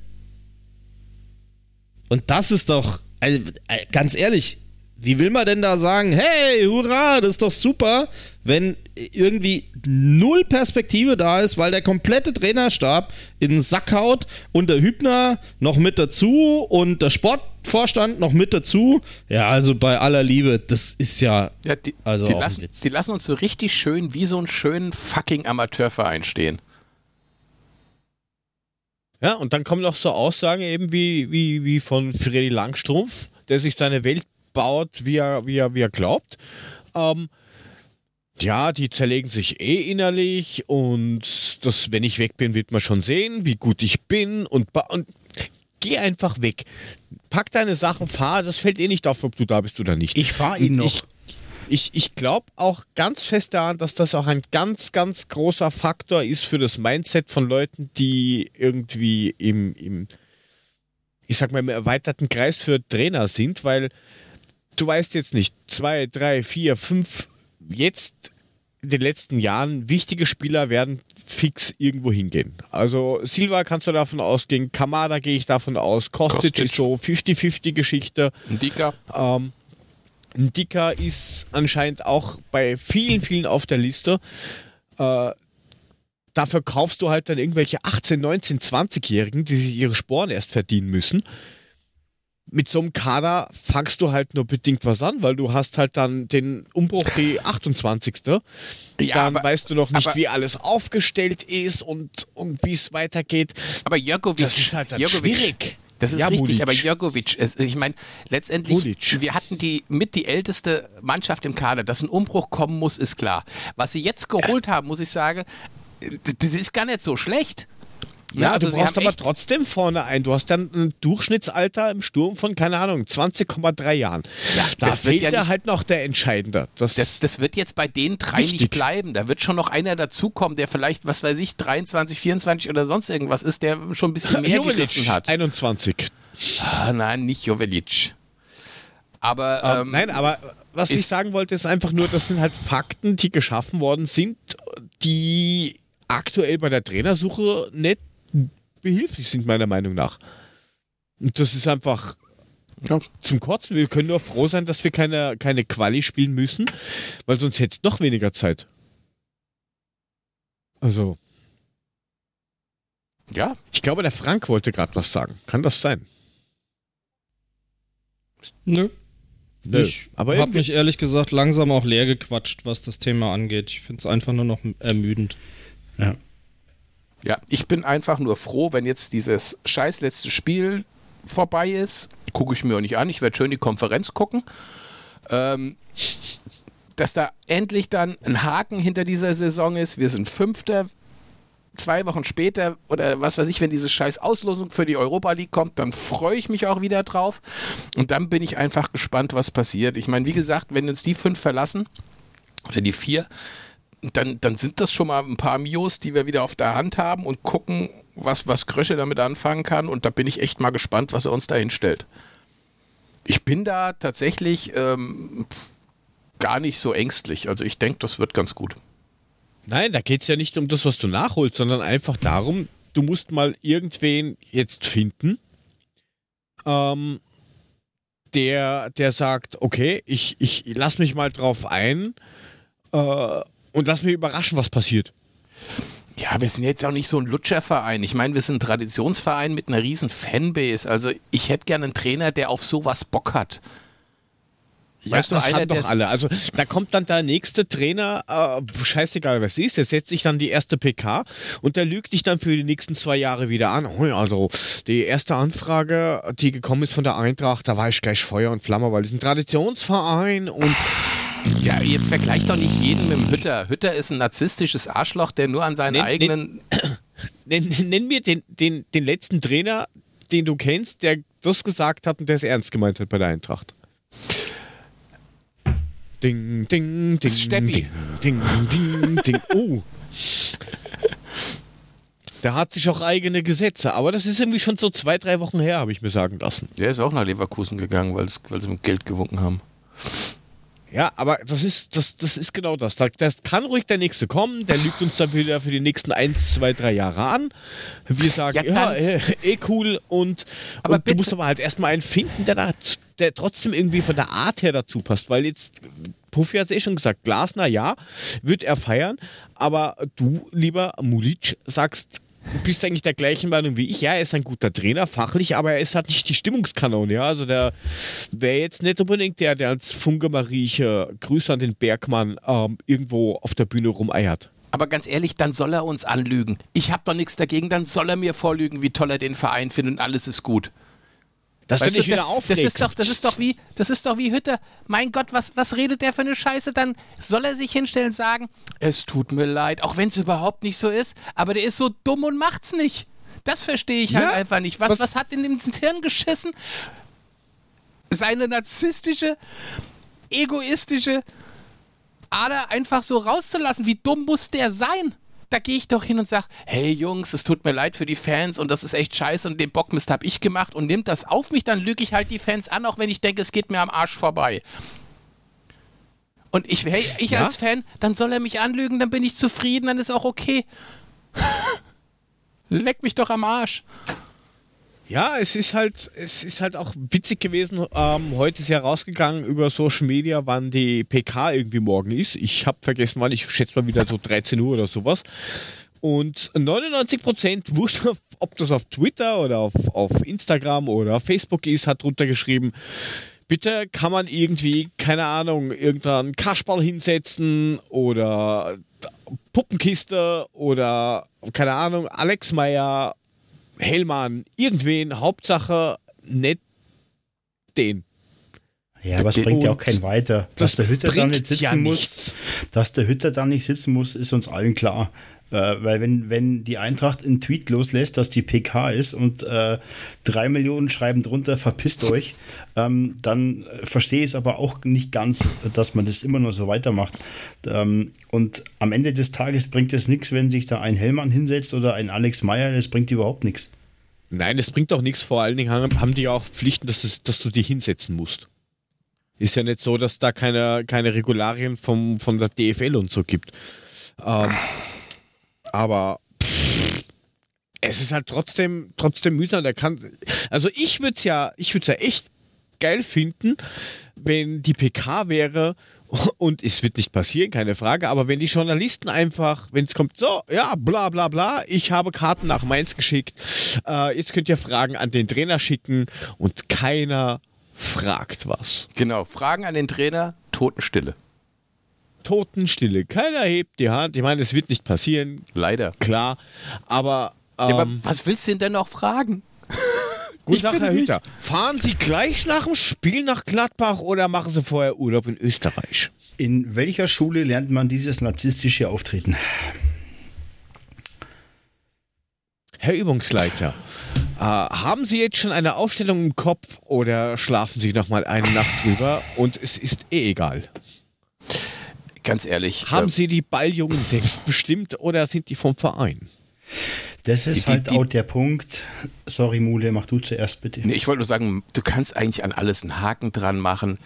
Und das ist doch, also, äh, ganz ehrlich, wie will man denn da sagen, hey, hurra, das ist doch super, wenn irgendwie null Perspektive da ist, weil der komplette Trainerstab in den Sack haut und der Hübner noch mit dazu und der Sportvorstand noch mit dazu. Ja, also bei aller Liebe, das ist ja, ja die, also die lassen, die lassen uns so richtig schön wie so einen schönen fucking Amateurverein stehen. Ja, und dann kommen noch so Aussagen eben wie, wie, wie von Freddy Langstrumpf, der sich seine Welt baut, wie er, wie er, wie er glaubt. Ähm, ja, die zerlegen sich eh innerlich und das, wenn ich weg bin, wird man schon sehen, wie gut ich bin und, und geh einfach weg. Pack deine Sachen, fahr, das fällt eh nicht auf, ob du da bist oder nicht. Ich fahre ihn noch. Ich, ich, ich glaube auch ganz fest daran, dass das auch ein ganz, ganz großer Faktor ist für das Mindset von Leuten, die irgendwie im, im ich sag mal, im erweiterten Kreis für Trainer sind, weil du weißt jetzt nicht, zwei, drei, vier, fünf, jetzt in den letzten Jahren wichtige Spieler werden fix irgendwo hingehen. Also Silva kannst du davon ausgehen, Kamada gehe ich davon aus, Kostic, Kostic. ist so 50-50 Geschichte. Ndika. Ähm, Ndika ist anscheinend auch bei vielen, vielen auf der Liste. Äh, dafür kaufst du halt dann irgendwelche 18, 19, 20-Jährigen, die sich ihre Sporen erst verdienen müssen mit so einem Kader fangst du halt nur bedingt was an, weil du hast halt dann den Umbruch die 28. Ja, dann aber, weißt du noch nicht, wie alles aufgestellt ist und, und wie es weitergeht. Aber Jokovic, das ist halt dann schwierig. Das ist Ja, richtig, Mulic. aber es- ich meine, letztendlich, Mulic. wir hatten die mit die älteste Mannschaft im Kader. Dass ein Umbruch kommen muss, ist klar. Was sie jetzt geholt haben, muss ich sagen, das ist gar nicht so schlecht. Ja, also du brauchst aber trotzdem vorne ein. Du hast dann ein Durchschnittsalter im Sturm von, keine Ahnung, 20,3 Jahren. Ja, da das fehlt ja nicht- halt noch der Entscheidende. Das, Das, das wird jetzt bei den drei Wichtig. nicht bleiben. Da wird schon noch einer dazukommen, der vielleicht, was weiß ich, 23, 24 oder sonst irgendwas ist, der schon ein bisschen mehr gerissen hat. 21. Ah, nein, nicht Jovelic. Aber Ähm, ähm, Nein, aber was ich sagen wollte, ist einfach nur, das sind halt Fakten, die geschaffen worden sind, die aktuell bei der Trainersuche nicht behilflich sind, meiner Meinung nach. Und das ist einfach Ja. zum Kotzen. Wir können nur froh sein, dass wir keine, keine Quali spielen müssen, weil sonst hätte es noch weniger Zeit. Also, ja, ich glaube, der Frank wollte gerade was sagen. Kann das sein? Nö. Nö. Ich aber habe irgendwie- mich ehrlich gesagt langsam auch leer gequatscht, was das Thema angeht. Ich finde es einfach nur noch ermüdend. Ja. Ja, ich bin einfach nur froh, wenn jetzt dieses scheiß letzte Spiel vorbei ist. Gucke ich mir auch nicht an. Ich werde schön die Konferenz gucken. Ähm, dass da endlich dann ein Haken hinter dieser Saison ist. Wir sind Fünfter. Zwei Wochen später oder was weiß ich, wenn diese scheiß Auslosung für die Europa League kommt, dann freue ich mich auch wieder drauf. Und dann bin ich einfach gespannt, was passiert. Ich meine, wie gesagt, wenn uns die fünf verlassen oder die vier, dann, dann sind das schon mal ein paar Mios, die wir wieder auf der Hand haben und gucken, was, was Krösche damit anfangen kann. Und da bin ich echt mal gespannt, was er uns da hinstellt. Ich bin da tatsächlich ähm, gar nicht so ängstlich. Also ich denke, das wird ganz gut. Nein, da geht es ja nicht um das, was du nachholst, sondern einfach darum, du musst mal irgendwen jetzt finden, ähm, der, der sagt, okay, ich, ich lass mich mal drauf ein äh, und lass mich überraschen, was passiert. Ja, wir sind jetzt auch nicht so ein Lutscherverein. Ich meine, wir sind ein Traditionsverein mit einer riesen Fanbase. Also ich hätte gerne einen Trainer, der auf sowas Bock hat. Weißt du, das einer, haben doch alle. Also da kommt dann der nächste Trainer, äh, scheißegal was ist, der setzt sich dann die erste PK und der lügt dich dann für die nächsten zwei Jahre wieder an. Oh ja, Also die erste Anfrage, die gekommen ist von der Eintracht, da war ich gleich Feuer und Flamme, weil ist ein Traditionsverein und Ja, jetzt vergleich doch nicht jeden mit dem Hütter. Hütter ist ein narzisstisches Arschloch, der nur an seinen Nenn- eigenen. nenn, nenn mir den, den, den letzten Trainer, den du kennst, der das gesagt hat und der es ernst gemeint hat bei der Eintracht. Ding, ding, ding, Steppi. ding, ding, ding, ding. Oh. Der hat sich auch eigene Gesetze, aber das ist irgendwie schon so zwei, drei Wochen her, habe ich mir sagen lassen. Der ist auch nach Leverkusen gegangen, weil, sie mit Geld gewunken haben. Ja, aber das ist, das, das ist genau das. Da- Das kann ruhig der nächste kommen, der lügt uns dann wieder für die nächsten eins, zwei, drei Jahre an. Wir sagen, Ja, ja, äh, eh cool und, Aber und du musst aber halt erstmal einen finden, der, da, der trotzdem irgendwie von der Art her dazu passt, weil jetzt, Puffy hat es eh schon gesagt, Glasner, ja, wird er feiern, aber du, lieber Mulic, sagst, du bist eigentlich der gleichen Meinung wie ich. Ja, er ist ein guter Trainer, fachlich, aber er ist halt nicht die Stimmungskanone. Ja, also der wäre jetzt nicht unbedingt der, der als Funke Marieche, Grüße an den Bergmann, ähm, irgendwo auf der Bühne rumeiert. Aber ganz ehrlich, dann soll er uns anlügen. Ich habe doch nichts dagegen, dann soll er mir vorlügen, wie toll er den Verein findet und alles ist gut. Dass Weißt du dich der- wieder aufregst. Das ist doch, das ist doch wie, das ist doch wie Hütter. Mein Gott, was, was redet der für eine Scheiße? Dann soll er sich hinstellen und sagen, es tut mir leid, auch wenn es überhaupt nicht so ist, aber der ist so dumm und macht's nicht. Das verstehe ich halt Ja, einfach nicht. Was, was- was hat in dem Hirn geschissen? Seine narzisstische, egoistische Ader einfach so rauszulassen. Wie dumm muss der sein? Da gehe ich doch hin und sage, hey Jungs, es tut mir leid für die Fans und das ist echt scheiße und den Bockmist habe ich gemacht und nimmt das auf mich, dann lüge ich halt die Fans an, auch wenn ich denke, es geht mir am Arsch vorbei. Und ich, hey, ich Ja? als Fan, dann soll er mich anlügen, dann bin ich zufrieden, dann ist auch okay. Leck mich doch am Arsch. Ja, es ist halt, es ist halt auch witzig gewesen. Ähm, heute ist ja rausgegangen über Social Media, wann die PK irgendwie morgen ist. Ich habe vergessen, wann. Ich schätze mal wieder so 13 Uhr oder sowas. Und 99 Prozent, wurscht, ob das auf Twitter oder auf, auf Instagram oder auf Facebook ist, hat drunter geschrieben, bitte kann man irgendwie, keine Ahnung, irgendeinen Kasperl hinsetzen oder Puppenkiste oder, keine Ahnung, Alex Meyer Hellmann, irgendwen, Hauptsache nicht den. Ja, aber es bringt ja auch keinen weiter. Dass das der Hütter da nicht sitzen ja muss, dass der Hütter da nicht sitzen muss, ist uns allen klar. Äh, weil wenn, wenn die Eintracht einen Tweet loslässt, dass die PK ist und äh, drei Millionen schreiben drunter, verpisst euch, ähm, dann verstehe ich es aber auch nicht ganz, dass man das immer nur so weitermacht. Ähm, und am Ende des Tages bringt es nichts, wenn sich da ein Hellmann hinsetzt oder ein Alex Meyer, das bringt überhaupt nichts. Nein, das bringt doch nichts. Vor allen Dingen haben, die auch Pflichten, dass, es, dass du die hinsetzen musst. Ist ja nicht so, dass da keine, keine Regularien vom, von der DFL und so gibt. Ähm, aber pff, es ist halt trotzdem, trotzdem mühsam. Der kann, also ich würde es ja, ich würde ja echt geil finden, wenn die PK wäre und es wird nicht passieren, keine Frage, aber wenn die Journalisten einfach, wenn es kommt, so, ja, bla bla bla, ich habe Karten nach Mainz geschickt, äh, jetzt könnt ihr Fragen an den Trainer schicken und keiner fragt was. Genau, Fragen an den Trainer, Totenstille. Totenstille, keiner hebt die Hand. Ich meine, es wird nicht passieren, Leider. klar, aber, ähm, Ja, aber was willst du denn denn noch fragen? Gut, Ich Sache, bin Herr Hüter. Fahren Sie gleich nach dem Spiel nach Gladbach oder machen Sie vorher Urlaub in Österreich? In welcher Schule lernt man dieses narzisstische Auftreten? Herr Übungsleiter, äh, haben Sie jetzt schon eine Aufstellung im Kopf oder schlafen Sie noch mal eine Nacht drüber und es ist eh egal? Ganz ehrlich. Haben äh, Sie die Balljungen selbst bestimmt oder sind die vom Verein? Das ist Die- halt die- auch der Punkt. Sorry, Mule, mach du zuerst bitte. Nee, ich wollte nur sagen, du kannst eigentlich an alles einen Haken dran machen,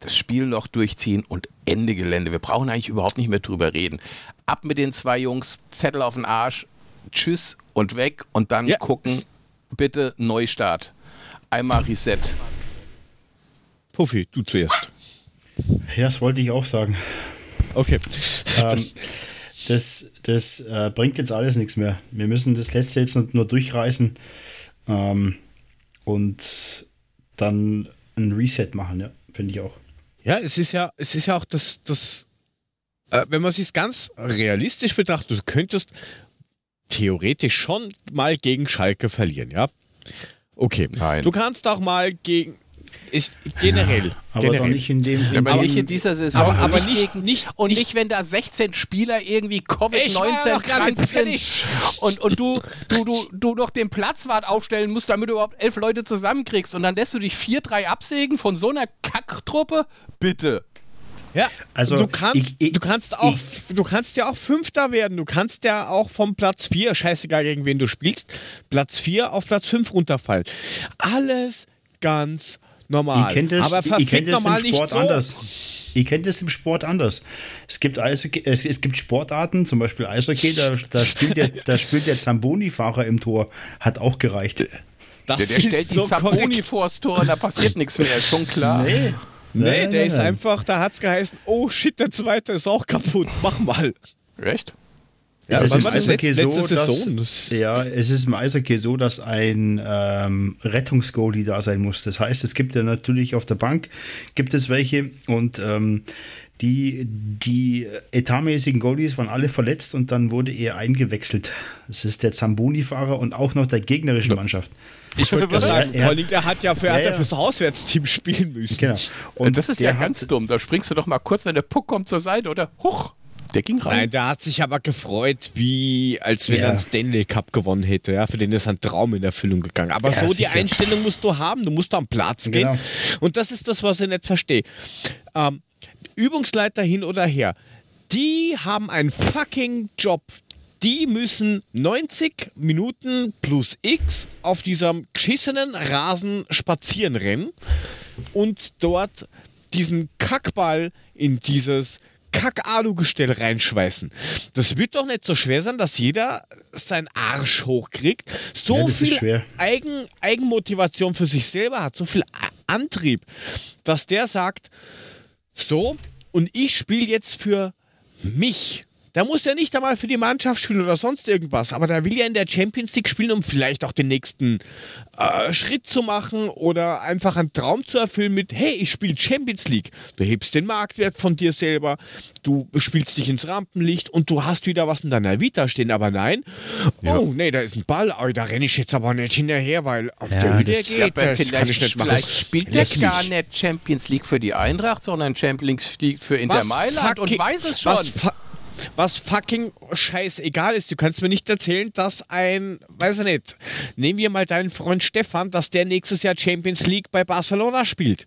das Spiel noch durchziehen und Ende Gelände. Wir brauchen eigentlich überhaupt nicht mehr drüber reden. Ab mit den zwei Jungs, Zettel auf den Arsch, tschüss und weg und dann Ja. gucken, bitte Neustart. Einmal Reset. Puffi, du zuerst. Ja, das wollte ich auch sagen. Okay. ähm, das das äh, bringt jetzt alles nichts mehr. Wir müssen das letzte jetzt nur- nur durchreißen ähm, und dann ein Reset machen, ja, finde ich auch. Ja, es ist ja, es ist ja auch das, das äh, wenn man es sich ganz realistisch betrachtet, du könntest theoretisch schon mal gegen Schalke verlieren, ja? Okay. Nein. Du kannst auch mal gegen, ist generell, Aber generell. doch nicht in dem. Ja, aber in nicht in dieser Saison. Aber- aber nicht- gegen, nicht- und nicht- nicht, wenn da 16 Spieler irgendwie Ich war ja Covid-19 noch gar nicht krank sind und, und du, du, du, du noch den Platzwart aufstellen musst, damit du überhaupt elf Leute zusammenkriegst und dann lässt du dich 4-3 absägen von so einer Kacktruppe? Bitte. Ja, Also, du kannst, ich- ich- du kannst auch, du kannst ja auch Fünfter werden. Du kannst ja auch vom Platz 4, scheißegal gegen wen du spielst, Platz 4 auf Platz 5 runterfallen. Alles ganz normal. Ihr kennt es, Aber ihr kennt es im normal nicht Sport so. anders. Ihr kennt es im Sport anders. Es gibt, Eishockey, es, es gibt Sportarten, zum Beispiel Eishockey, da, da spielt der, da spielt der Zamboni-Fahrer im Tor. Hat auch gereicht. Das Der, der ist stellt die so Zapponi korrekt. vors Tor und da passiert nichts mehr, ist schon klar. Nee. Nee, Nein, der nein, ist nein. einfach, da hat's geheißen, oh shit, der zweite ist auch kaputt, mach mal. Echt? Es Ja, ist im? Eishockey so, dass, das- ja, es ist im Eishockey so, dass ein ähm, Rettungsgoalie da sein muss. Das heißt, es gibt ja natürlich auf der Bank gibt es welche und ähm, die, die etatmäßigen Goalies waren alle verletzt und dann wurde er eingewechselt. Das ist der Zamboni-Fahrer und auch noch der gegnerischen Mannschaft. Ich würde mal sagen, Ja, ja. vor allem, der hat ja, für, Ja, hat ja ja. fürs Auswärtsteam spielen müssen. Genau. Und das ist ja ganz dumm. Da springst du doch mal kurz, wenn der Puck kommt zur Seite oder huch, der ging rein. Nein, der hat sich aber gefreut, wie als wenn Ja. er einen Stanley Cup gewonnen hätte. Ja, für den ist ein Traum in Erfüllung gegangen. Aber Ja, so die sicher. Einstellung musst du haben. Du musst am Platz gehen. Genau. Und das ist das, was ich nicht verstehe. Ähm, Übungsleiter hin oder her. Die haben einen fucking Job. Die müssen 90 Minuten plus X auf diesem geschissenen Rasen spazieren rennen und dort diesen Kackball in dieses Kack-Alu-Gestell reinschweißen. Das wird doch nicht so schwer sein, dass jeder seinen Arsch hochkriegt. So Ja, viel. Eigen, Eigenmotivation für sich selber hat, so viel Antrieb, dass der sagt, so, und ich spiele jetzt für mich. Der muss ja nicht einmal für die Mannschaft spielen oder sonst irgendwas, aber der will ja in der Champions League spielen, um vielleicht auch den nächsten äh, Schritt zu machen oder einfach einen Traum zu erfüllen mit, hey, ich spiele Champions League. Du hebst den Marktwert von dir selber, du spielst dich ins Rampenlicht und du hast wieder was in deiner Vita stehen, aber nein, oh nee, da ist ein Ball, oh, da renne ich jetzt aber nicht hinterher, weil auf Ja, der Hütte das- geht, Ja, das vielleicht, kann ich nicht machen. vielleicht spielt der gar nicht. Champions League für die Eintracht, sondern Champions League für Inter Mailand und fucking- weiß es schon. Was, was fucking scheißegal ist. Du kannst mir nicht erzählen, dass ein, weiß ich nicht, nehmen wir mal deinen Freund Stefan, dass der nächstes Jahr Champions League bei Barcelona spielt.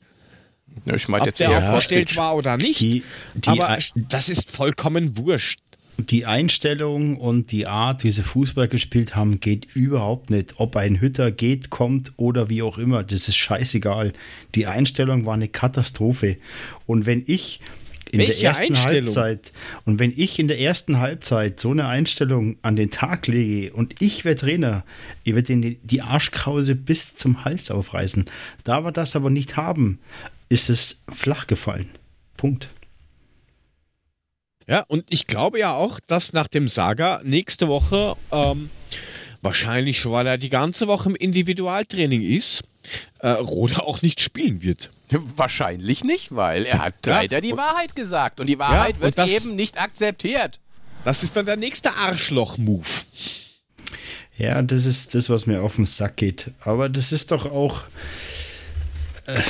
Ja, ich meine Ob jetzt der aufgestellt Kostic. war oder nicht. Die- die aber das ist vollkommen wurscht. Die Einstellung und die Art, wie sie Fußball gespielt haben, geht überhaupt nicht. Ob ein Hütter geht, kommt oder wie auch immer, das ist scheißegal. Die Einstellung war eine Katastrophe. Und wenn ich in Welche der ersten? Halbzeit und wenn ich in der ersten Halbzeit so eine Einstellung an den Tag lege und ich wäre Trainer, ich würde den die Arschkrause bis zum Hals aufreißen. Da wir das aber nicht haben, ist es flach gefallen. Punkt. Ja, und ich glaube ja auch, dass nach dem Saga nächste Woche ähm, wahrscheinlich schon, weil er die ganze Woche im Individualtraining ist, äh, Rode auch nicht spielen wird. Wahrscheinlich nicht, weil er hat Ja. leider die Wahrheit gesagt und die Wahrheit und wird das- eben nicht akzeptiert. Das ist dann der nächste Arschloch-Move. Ja, das ist das, was mir auf den Sack geht. Aber das ist doch auch. Äh,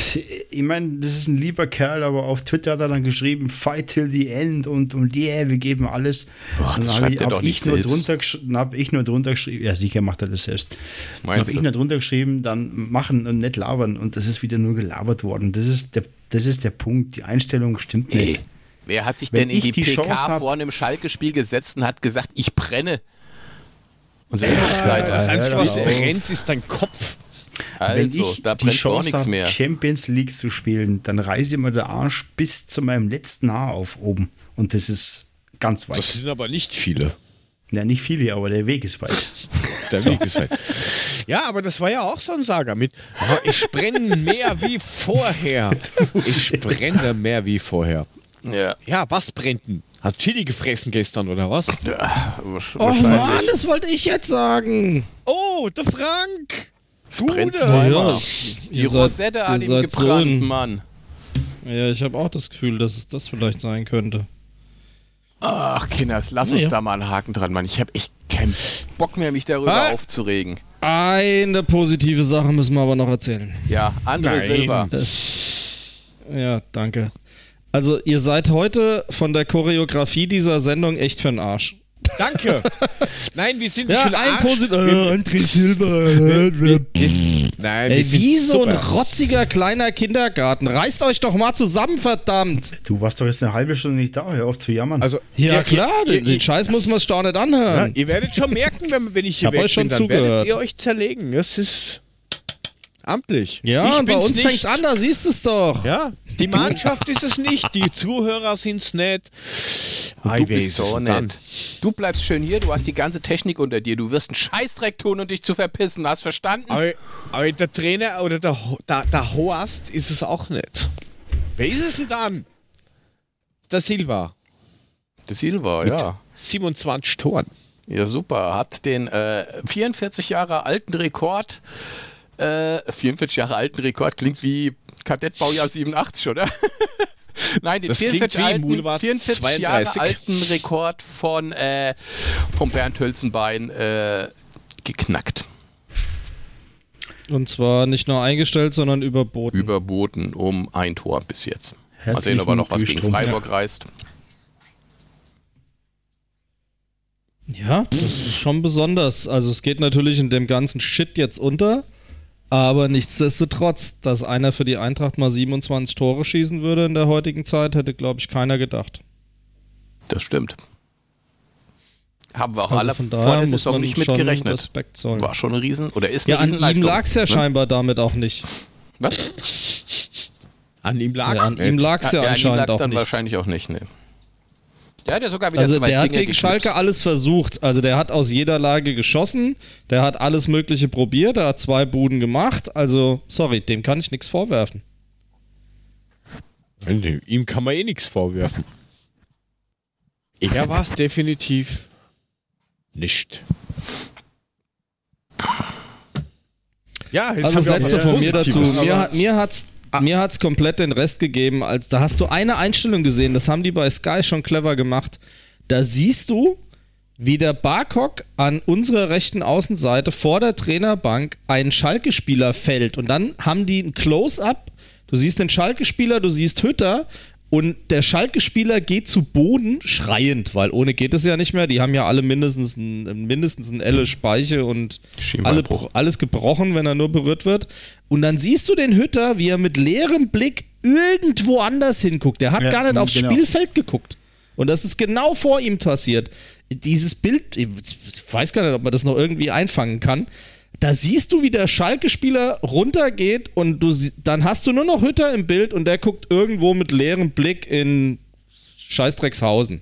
ich meine, das ist ein lieber Kerl, aber auf Twitter hat er dann geschrieben, fight till the end und, und yeah, wir geben alles. Ach, das dann schreibt er hab doch ich nicht nur selbst. drunter hab ich nur drunter geschrieben, ja sicher macht er das selbst. Dann habe ich nur drunter geschrieben, dann machen und nicht labern und das ist wieder nur gelabert worden. Das ist der, das ist der Punkt. Die Einstellung stimmt nicht. Wer hat sich Wenn denn in ich die, die PK Chance hab- vor einem Schalke-Spiel gesetzt und hat gesagt, ich brenne? Unser Das Übungsleiter. Einzige, was brennt, ist dein Kopf. Wenn Also, ich da die Chance nichts habe, mehr. Champions League zu spielen, dann reiße ich mir der Arsch bis zu meinem letzten Haar auf oben. Und das ist ganz weit. Das sind aber nicht viele. Ja, nicht viele, aber der Weg ist weit. Der Weg ist halt. Ja, aber das war ja auch so ein Saga mit, oh, ich brenne mehr wie vorher. Ich brenne mehr wie vorher. Ja. Ja, was brennt denn? Hat Chili gefressen gestern oder was? ja Oh. Mann, das wollte ich jetzt sagen. Oh, der Frank! Brennt Gute. zweimal. Ja, Die ihr seid- Rosette hat ihm gebrannt, ein- Mann. Ja, ich habe auch das Gefühl, dass es das vielleicht sein könnte. Ach, Kinders, lass uns Ja. da mal einen Haken dran, Mann. Ich habe echt keinen Bock mehr, mich darüber Ah. aufzuregen. Eine positive Sache müssen wir aber noch erzählen. Ja, André. Silva. Es, ja, danke. Also, ihr seid heute von der Choreografie dieser Sendung echt für den Arsch. Danke. Nein, wir sind Ja, schon ein. Posit äh, André Silva. Nein, wir Ey, sind wie so ein super. rotziger kleiner Kindergarten. Reißt euch doch mal zusammen, verdammt. Du warst doch jetzt eine halbe Stunde nicht da, hör auf zu jammern. Also, Ja, ihr- klar, ihr, den, ihr, den Scheiß muss man sich doch nicht anhören. ihr werdet schon merken, wenn, wenn ich hier Hab weg euch schon bin, dann zugehört. werdet ihr euch zerlegen. Das ist amtlich. Ja, ich und bei uns nicht. fängt's an, da siehst du es doch. Ja, die Mannschaft ist es nicht, die Zuhörer sind es nicht. Ei, Du bist ist es so nett. Du bleibst schön hier, du hast die ganze Technik unter dir. Du wirst einen Scheißdreck tun und dich zu verpissen. Hast verstanden? Aber, aber der Trainer oder der, der, der Horst ist es auch nicht. Wer ist es denn dann? Der Silva. Der Silva, ja. 27 Toren. Ja, super. Hat den äh, 44 Jahre alten Rekord. Äh, 44 Jahre alten Rekord klingt wie Kadettbaujahr 87, oder? Nein, den Das klingt 44, wie alten, Mulwart 44 Jahre 32. alten Rekord von äh, vom Bernd Hölzenbein äh, geknackt. Und zwar nicht nur eingestellt, sondern überboten. Überboten um ein Tor bis jetzt. Mal sehen, ob er noch was gegen. Freiburg reißt. Ja, das ist schon besonders. Also es geht natürlich in dem ganzen Shit jetzt unter, aber nichtsdestotrotz, dass einer für die Eintracht mal 27 Tore schießen würde in der heutigen Zeit, hätte, glaube ich, keiner gedacht. Das stimmt. Haben wir auch Also alle von vor daher der muss Saison man nicht schon mitgerechnet. Respekt zollen. War schon ein Riesen, oder ist Ja, eine an ihm Riesenleistung. lag es ja ne? scheinbar damit auch nicht. Was? An ihm lag Ja, an ihm lag es ja, ja, an ihm anscheinend lag's auch dann nicht. wahrscheinlich auch nicht, ne. Der hat ja sogar wieder Also zwei der hat gegen geknipst. Schalke alles versucht. Also der hat aus jeder Lage geschossen, der hat alles Mögliche probiert, er hat zwei Buden gemacht. Also, sorry, dem kann ich nichts vorwerfen. Ihm kann man eh nichts vorwerfen. Er war es definitiv nicht. Ja, jetzt also das letzte von mir dazu. Mir, hat, mir hat's ah. mir hat's komplett den Rest gegeben, als da hast du eine Einstellung gesehen, das haben die bei Sky schon clever gemacht. Da siehst du, wie der Barcock an unserer rechten Außenseite vor der Trainerbank einen Schalke-Spieler fällt und dann haben die ein Close-up. Du siehst den Schalke-Spieler, du siehst Hütter und der Schalke-Spieler geht zu Boden schreiend, weil ohne geht es ja nicht mehr. Die haben ja alle mindestens ein, mindestens ein Elle Speiche und alle, alles gebrochen, wenn er nur berührt wird. Und dann siehst du den Hütter, wie er mit leerem Blick irgendwo anders hinguckt. Der hat ja, gar nicht aufs genau. Spielfeld geguckt. Und das ist genau vor ihm passiert. Dieses Bild, ich weiß gar nicht, ob man das noch irgendwie einfangen kann. Da siehst du, wie der Schalke-Spieler runtergeht und du, dann hast du nur noch Hütter im Bild und der guckt irgendwo mit leerem Blick in Scheißdreckshausen.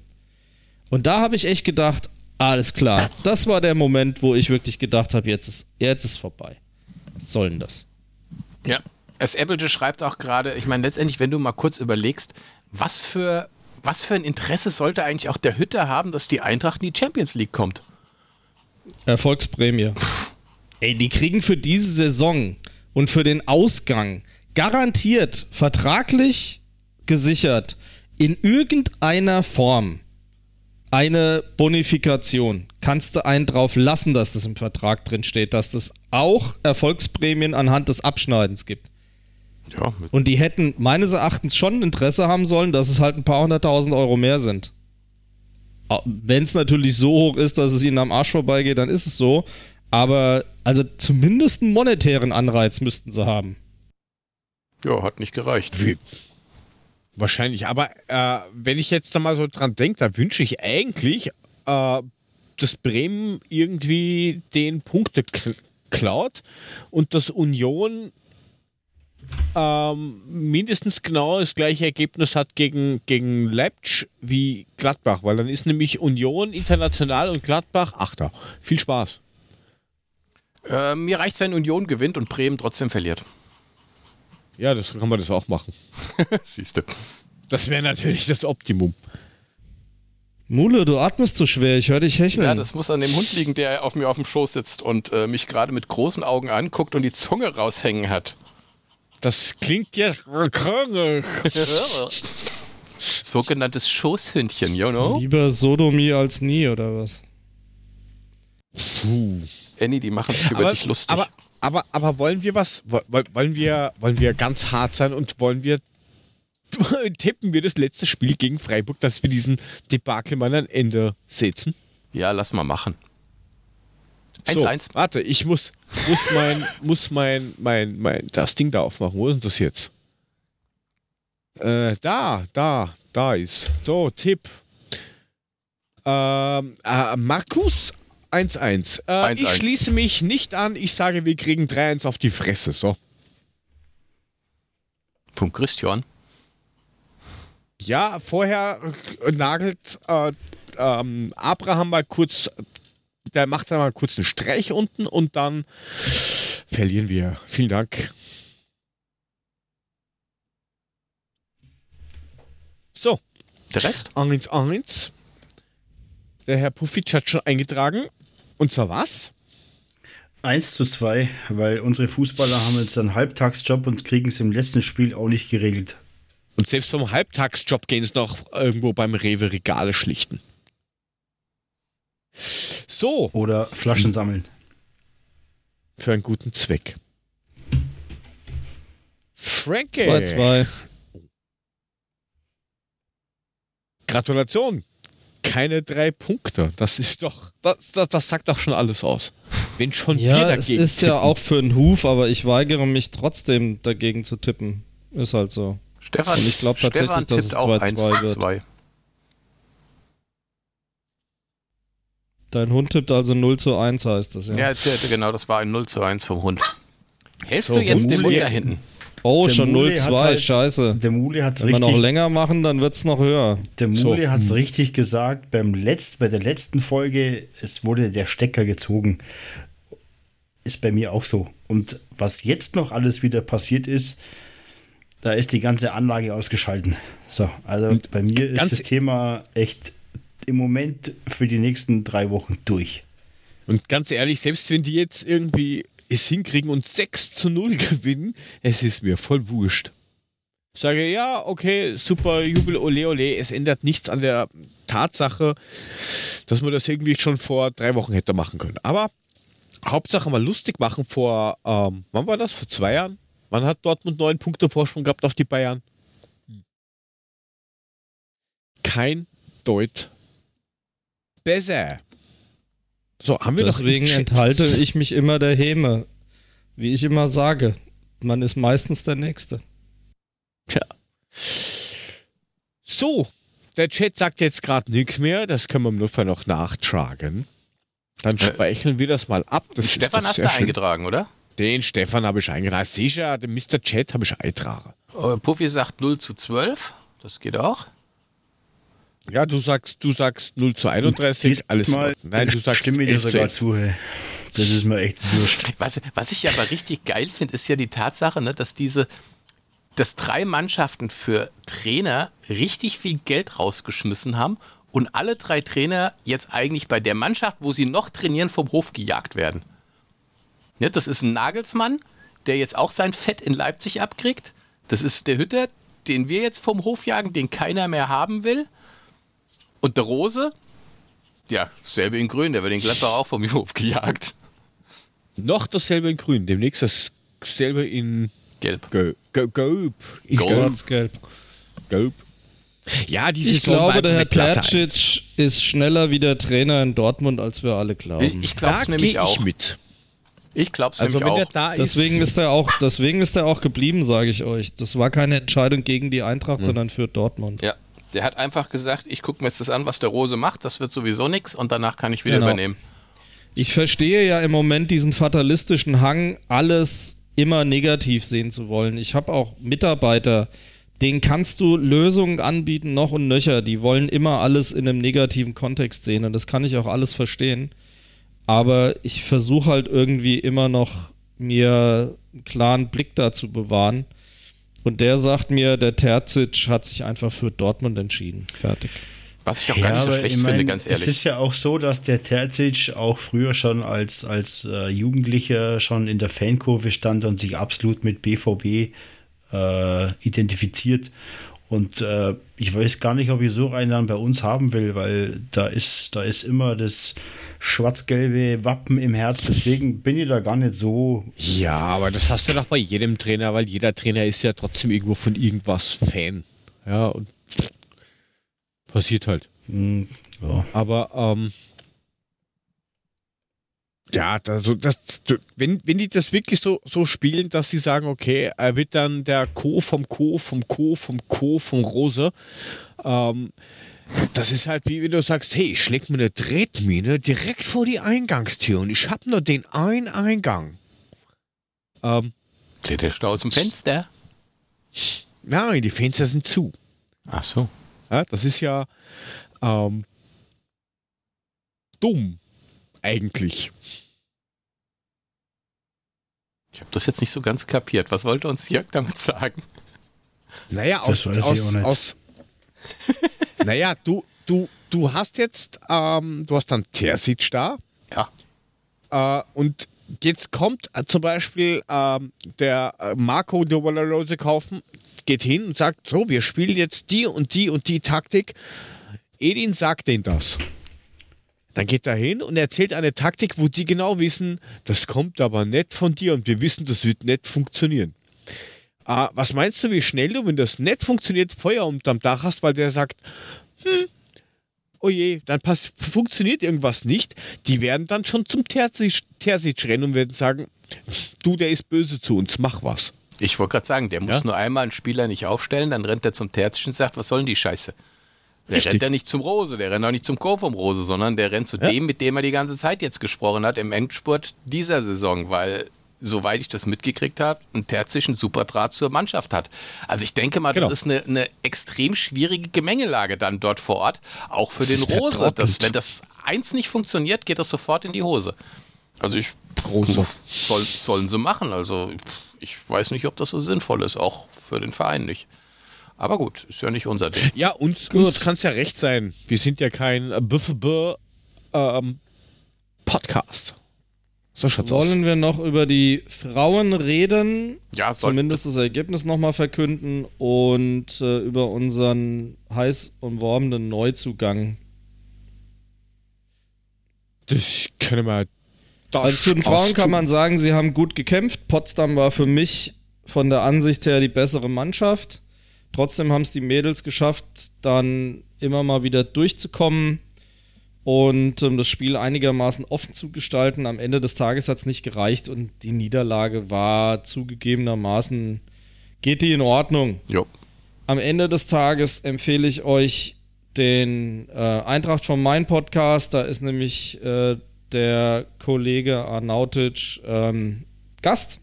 Und da habe ich echt gedacht, alles klar. Das war der Moment, wo ich wirklich gedacht habe, jetzt ist, jetzt ist vorbei. Was soll denn das? Ja, es Appleton schreibt auch gerade, ich meine, letztendlich, wenn du mal kurz überlegst, was für, was für ein Interesse sollte eigentlich auch der Hütter haben, dass die Eintracht in die Champions League kommt? Erfolgsprämie. Ey, die kriegen für diese Saison und für den Ausgang garantiert vertraglich gesichert in irgendeiner Form eine Bonifikation. Kannst du einen drauf lassen, dass das im Vertrag drin steht, dass das auch Erfolgsprämien anhand des Abschneidens gibt. Ja, und die hätten meines Erachtens schon Interesse haben sollen, dass es halt ein paar hunderttausend Euro mehr sind. Wenn es natürlich so hoch ist, dass es ihnen am Arsch vorbeigeht, dann ist es so. Aber also zumindest einen monetären Anreiz müssten sie haben. Ja, hat nicht gereicht. Wie? Wahrscheinlich, aber äh, wenn ich jetzt da mal so dran denke, da wünsche ich eigentlich, äh, dass Bremen irgendwie den Punkte klaut und dass Union ähm, mindestens genau das gleiche Ergebnis hat gegen, gegen Leipzig wie Gladbach, weil dann ist nämlich Union international und Gladbach Achter. Viel Spaß. Äh, mir reicht es, wenn Union gewinnt und Bremen trotzdem verliert. Ja, das kann man das auch machen. Siehst du. Das wäre natürlich das Optimum. Mule, du atmest zu schwer, ich höre dich hecheln. Ja, das muss an dem Hund liegen, der auf mir auf dem Schoß sitzt und äh, mich gerade mit großen Augen anguckt und die Zunge raushängen hat. Das klingt ja krank. Sogenanntes Schoßhündchen, you know? Lieber Sodomie als nie, oder was? Puh. Annie, die machen sich über dich lustig. Aber, aber, aber wollen wir was? Wollen wir, wollen wir ganz hart sein und wollen wir tippen wir das letzte Spiel gegen Freiburg, dass wir diesen Debakel mal ein Ende setzen? Ja, lass mal machen. 1-1. So, warte, ich muss, muss mein, muss mein, mein, mein, das Ding da aufmachen. Wo ist denn das jetzt? Äh, da, da, da ist. So, Tipp. Ähm, äh, Markus 1-1. Äh, ich schließe mich nicht an. Ich sage, wir kriegen 3-1 auf die Fresse. So. Vom Christian? Ja, vorher nagelt äh, ähm, Abraham mal kurz, der macht dann mal kurz einen Streich unten und dann verlieren wir. Vielen Dank. So. Der Rest? 1-1. Der Herr Pufic hat schon eingetragen. Und zwar was? 1 zu 2, weil unsere Fußballer haben jetzt einen Halbtagsjob und kriegen es im letzten Spiel auch nicht geregelt. Und selbst vom Halbtagsjob gehen es noch irgendwo beim Rewe Regale schlichten. So. Oder Flaschen sammeln. Für einen guten Zweck. Frankie. 2-2. Gratulation keine drei Punkte. Das ist doch, das, das, das sagt doch schon alles aus. Wenn schon ja, wir dagegen es ist tippen. ja auch für einen Huf, aber ich weigere mich trotzdem dagegen zu tippen. Ist halt so. Stefan, Und ich glaube tatsächlich, dass es 2-2 wird. 2. Dein Hund tippt also 0 zu 1, heißt das, ja? Ja, genau, das war ein 0 zu 1 vom Hund. Hältst so, du jetzt den Hund da hinten? Oh, der schon 0-2, halt, scheiße. Der Muli hat es richtig. Wenn wir noch länger machen, dann wird es noch höher. Der Muli so. hat es richtig gesagt. Beim Letzt, bei der letzten Folge, es wurde der Stecker gezogen. Ist bei mir auch so. Und was jetzt noch alles wieder passiert ist, da ist die ganze Anlage ausgeschalten. So, also bei mir ist das Thema echt im Moment für die nächsten drei Wochen durch. Und ganz ehrlich, selbst wenn die jetzt irgendwie es hinkriegen und 6 zu 0 gewinnen, es ist mir voll wurscht. Sage, ja, okay, super, Jubel, ole, ole. Es ändert nichts an der Tatsache, dass man das irgendwie schon vor drei Wochen hätte machen können. Aber Hauptsache mal lustig machen vor, ähm, wann war das? Vor zwei Jahren? Wann hat Dortmund neun Punkte Vorsprung gehabt auf die Bayern? Kein Deut besser. So, haben wir Deswegen enthalte ich mich immer der Häme. Wie ich immer sage, man ist meistens der Nächste. Tja. So, der Chat sagt jetzt gerade nichts mehr. Das können wir im Notfall noch nachtragen. Dann äh, speichern wir das mal ab. Das Stefan hast du schön. eingetragen, oder? Den Stefan habe ich eingetragen. Sicher, den Mr. Chat habe ich eingetragen. Uh, Puffy sagt 0 zu 12. Das geht auch. Ja, du sagst, du sagst 0 zu 31, alles mal. Nein, du sagst stimme dir sogar zu. Hey. Das ist mir echt wurscht. Was, was ich aber richtig geil finde, ist ja die Tatsache, ne, dass diese, dass drei Mannschaften für Trainer richtig viel Geld rausgeschmissen haben und alle drei Trainer jetzt eigentlich bei der Mannschaft, wo sie noch trainieren, vom Hof gejagt werden. Ne, das ist ein Nagelsmann, der jetzt auch sein Fett in Leipzig abkriegt. Das ist der Hütter, den wir jetzt vom Hof jagen, den keiner mehr haben will. Und der Rose, ja, dasselbe in Grün, der wird in Gladbach auch vom Hof gejagt. Noch dasselbe in Grün, demnächst dasselbe in Gelb. Gelb. Gelb. In Gelb. Gelb. Gelb. Ja, diese Ich glaube, der Herr Tercic ist schneller wie der Trainer in Dortmund, als wir alle glauben. Ich, ich glaube es nämlich auch. Ich mit. Ich glaube es also nämlich auch. Da deswegen ist er auch. Deswegen ist er auch geblieben, sage ich euch. Das war keine Entscheidung gegen die Eintracht, hm. sondern für Dortmund. Ja, der hat einfach gesagt, ich gucke mir jetzt das an, was der Rose macht, das wird sowieso nichts und danach kann ich wieder genau. übernehmen. Ich verstehe ja im Moment diesen fatalistischen Hang, alles immer negativ sehen zu wollen. Ich habe auch Mitarbeiter, denen kannst du Lösungen anbieten, noch und nöcher. Die wollen immer alles in einem negativen Kontext sehen und das kann ich auch alles verstehen. Aber ich versuche halt irgendwie immer noch mir einen klaren Blick dazu bewahren und der sagt mir, der Terzic hat sich einfach für Dortmund entschieden. Fertig. Was ich auch ja, gar nicht so schlecht ich mein, finde, ganz ehrlich. Es ist ja auch so, dass der Terzic auch früher schon als, als äh, Jugendlicher schon in der Fankurve stand und sich absolut mit BVB äh, identifiziert. Und äh, ich weiß gar nicht, ob ich so einen dann bei uns haben will, weil da ist, da ist immer das schwarz-gelbe Wappen im Herz. Deswegen bin ich da gar nicht so. Ja, aber das hast du doch bei jedem Trainer, weil jeder Trainer ist ja trotzdem irgendwo von irgendwas Fan. Ja, und passiert halt. Mhm, ja. Aber ähm, ja, also das, wenn, wenn die das wirklich so, so spielen, dass sie sagen, okay, er wird dann der Co vom Co vom Co vom Co vom Rose, ähm, das ist halt wie wenn du sagst, hey, ich schläg mir eine Tretmine direkt vor die Eingangstür und ich habe nur den einen Eingang. Ähm, Kletterst du aus dem Fenster? Nein, die Fenster sind zu. Ach so. Ja, das ist ja ähm, dumm, eigentlich. Ich habe das jetzt nicht so ganz kapiert. Was wollte uns Jörg damit sagen? Naja, aus, aus, aus naja, du, du, du hast jetzt, ähm, du hast dann Terzic da. Ja. Äh, und jetzt kommt äh, zum Beispiel ähm, der äh, Marco de Rose kaufen, geht hin und sagt, so, wir spielen jetzt die und die und die Taktik. Edin sagt denen das. Dann geht er hin und erzählt eine Taktik, wo die genau wissen, das kommt aber nicht von dir und wir wissen, das wird nicht funktionieren. Ah, was meinst du, wie schnell du, wenn das nicht funktioniert, Feuer unterm Dach hast, weil der sagt, hm, oh je, dann pass funktioniert irgendwas nicht. Die werden dann schon zum Terzic, Terzic rennen und werden sagen, du, der ist böse zu uns, mach was. Ich wollte gerade sagen, der muss ja? nur einmal einen Spieler nicht aufstellen, dann rennt er zum Terzic und sagt, was soll denn die Scheiße? Der Richtig. rennt ja nicht zum Rose, der rennt auch nicht zum Chor vom Rose, sondern der rennt zu ja. dem, mit dem er die ganze Zeit jetzt gesprochen hat im Endspurt dieser Saison, weil soweit ich das mitgekriegt habe, einen terzischen Superdraht zur Mannschaft hat. Also ich denke mal, genau. das ist eine, eine, extrem schwierige Gemengelage dann dort vor Ort, auch für das den Rose. Dass, wenn das eins nicht funktioniert, geht das sofort in die Hose. Also ich Große. Soll, sollen sie machen. Also ich weiß nicht, ob das so sinnvoll ist, auch für den Verein nicht. Aber gut, ist ja nicht unser Ding. Ja, uns, uns kann es ja recht sein. Wir sind ja kein BFB ähm, Podcast. So schaut's Wollen aus. wir noch über die Frauen reden? Ja, Zumindest das Ergebnis nochmal verkünden und äh, über unseren heiß umworbenen Neuzugang. Das können wir. Also zu den Frauen kann man sagen, sie haben gut gekämpft. Potsdam war für mich von der Ansicht her die bessere Mannschaft. Trotzdem haben es die Mädels geschafft, dann immer mal wieder durchzukommen und ähm, das Spiel einigermaßen offen zu gestalten. Am Ende des Tages hat es nicht gereicht und die Niederlage war zugegebenermaßen, geht die in Ordnung. Jo. Am Ende des Tages empfehle ich euch den äh, Eintracht von Mein Podcast. Da ist nämlich äh, der Kollege Arnautic ähm, Gast,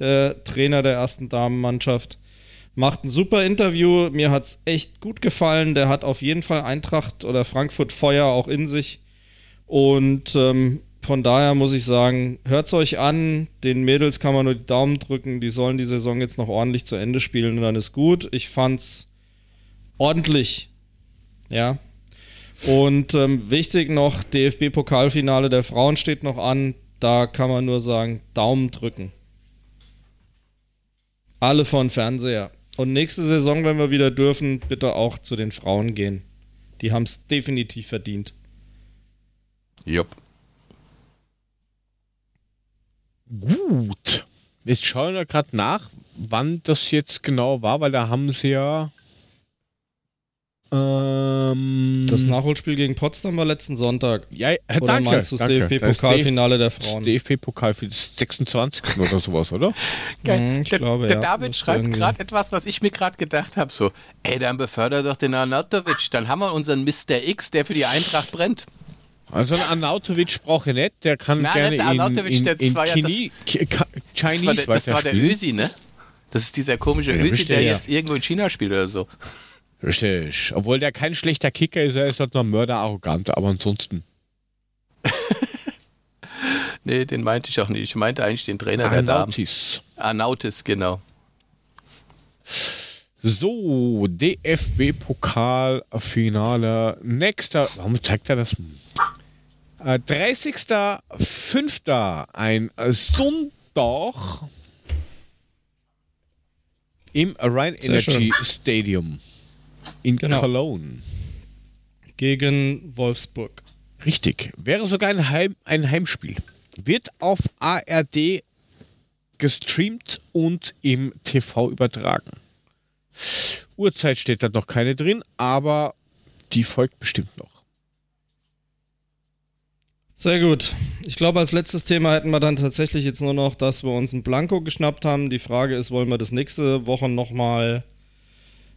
der Trainer der ersten Damenmannschaft. Macht ein super Interview. Mir hat es echt gut gefallen. Der hat auf jeden Fall Eintracht oder Frankfurt Feuer auch in sich. Und ähm, von daher muss ich sagen, hört es euch an. Den Mädels kann man nur die Daumen drücken. Die sollen die Saison jetzt noch ordentlich zu Ende spielen und dann ist gut. Ich fand's ordentlich. Ja. Und ähm, wichtig noch, DFB-Pokalfinale der Frauen steht noch an. Da kann man nur sagen, Daumen drücken. Alle von Fernseher. Und nächste Saison, wenn wir wieder dürfen, bitte auch zu den Frauen gehen. Die haben es definitiv verdient. Jupp. Gut. Jetzt schauen wir gerade nach, wann das jetzt genau war, weil da haben sie ja ähm, das Nachholspiel gegen Potsdam war letzten Sonntag. Ja, äh, oder danke. meinst du das DFB-Pokalfinale der Frauen? Das DFB-Pokal 26. oder sowas, oder? Geil. Hm, ich der, glaube, der ja. David schreibt gerade etwas, was ich mir gerade gedacht habe. So, ey, dann befördert doch den Arnautovic. Dann haben wir unseren Mr. X, der für die Eintracht brennt. Also ein Arnautovic brauche ich nicht, der kann Nein, gerne der Arnautovic, in, in, in der Kini, ja Chinese Das war der, das war der Ösi, ne? Das ist dieser komische ja, Ösi, der ja. jetzt irgendwo in China spielt oder so. Richtig. Obwohl der kein schlechter Kicker ist, er ist halt nur mörderarrogant, aber ansonsten. nee, den meinte ich auch nicht. Ich meinte eigentlich den Trainer Arnautis. der Damen. Arnautis, genau. So, DFB-Pokalfinale. Nächster. Warum zeigt er das? Äh, 30.05. Ein Sonntag im Rhein Energy Stadium in genau. Cologne. Gegen Wolfsburg. Richtig. Wäre sogar ein, Heim, ein Heimspiel. Wird auf ARD gestreamt und im TV übertragen. Uhrzeit steht da noch keine drin, aber die folgt bestimmt noch. Sehr gut. Ich glaube, als letztes Thema hätten wir dann tatsächlich jetzt nur noch, dass wir uns ein Blanko geschnappt haben. Die Frage ist, wollen wir das nächste Woche nochmal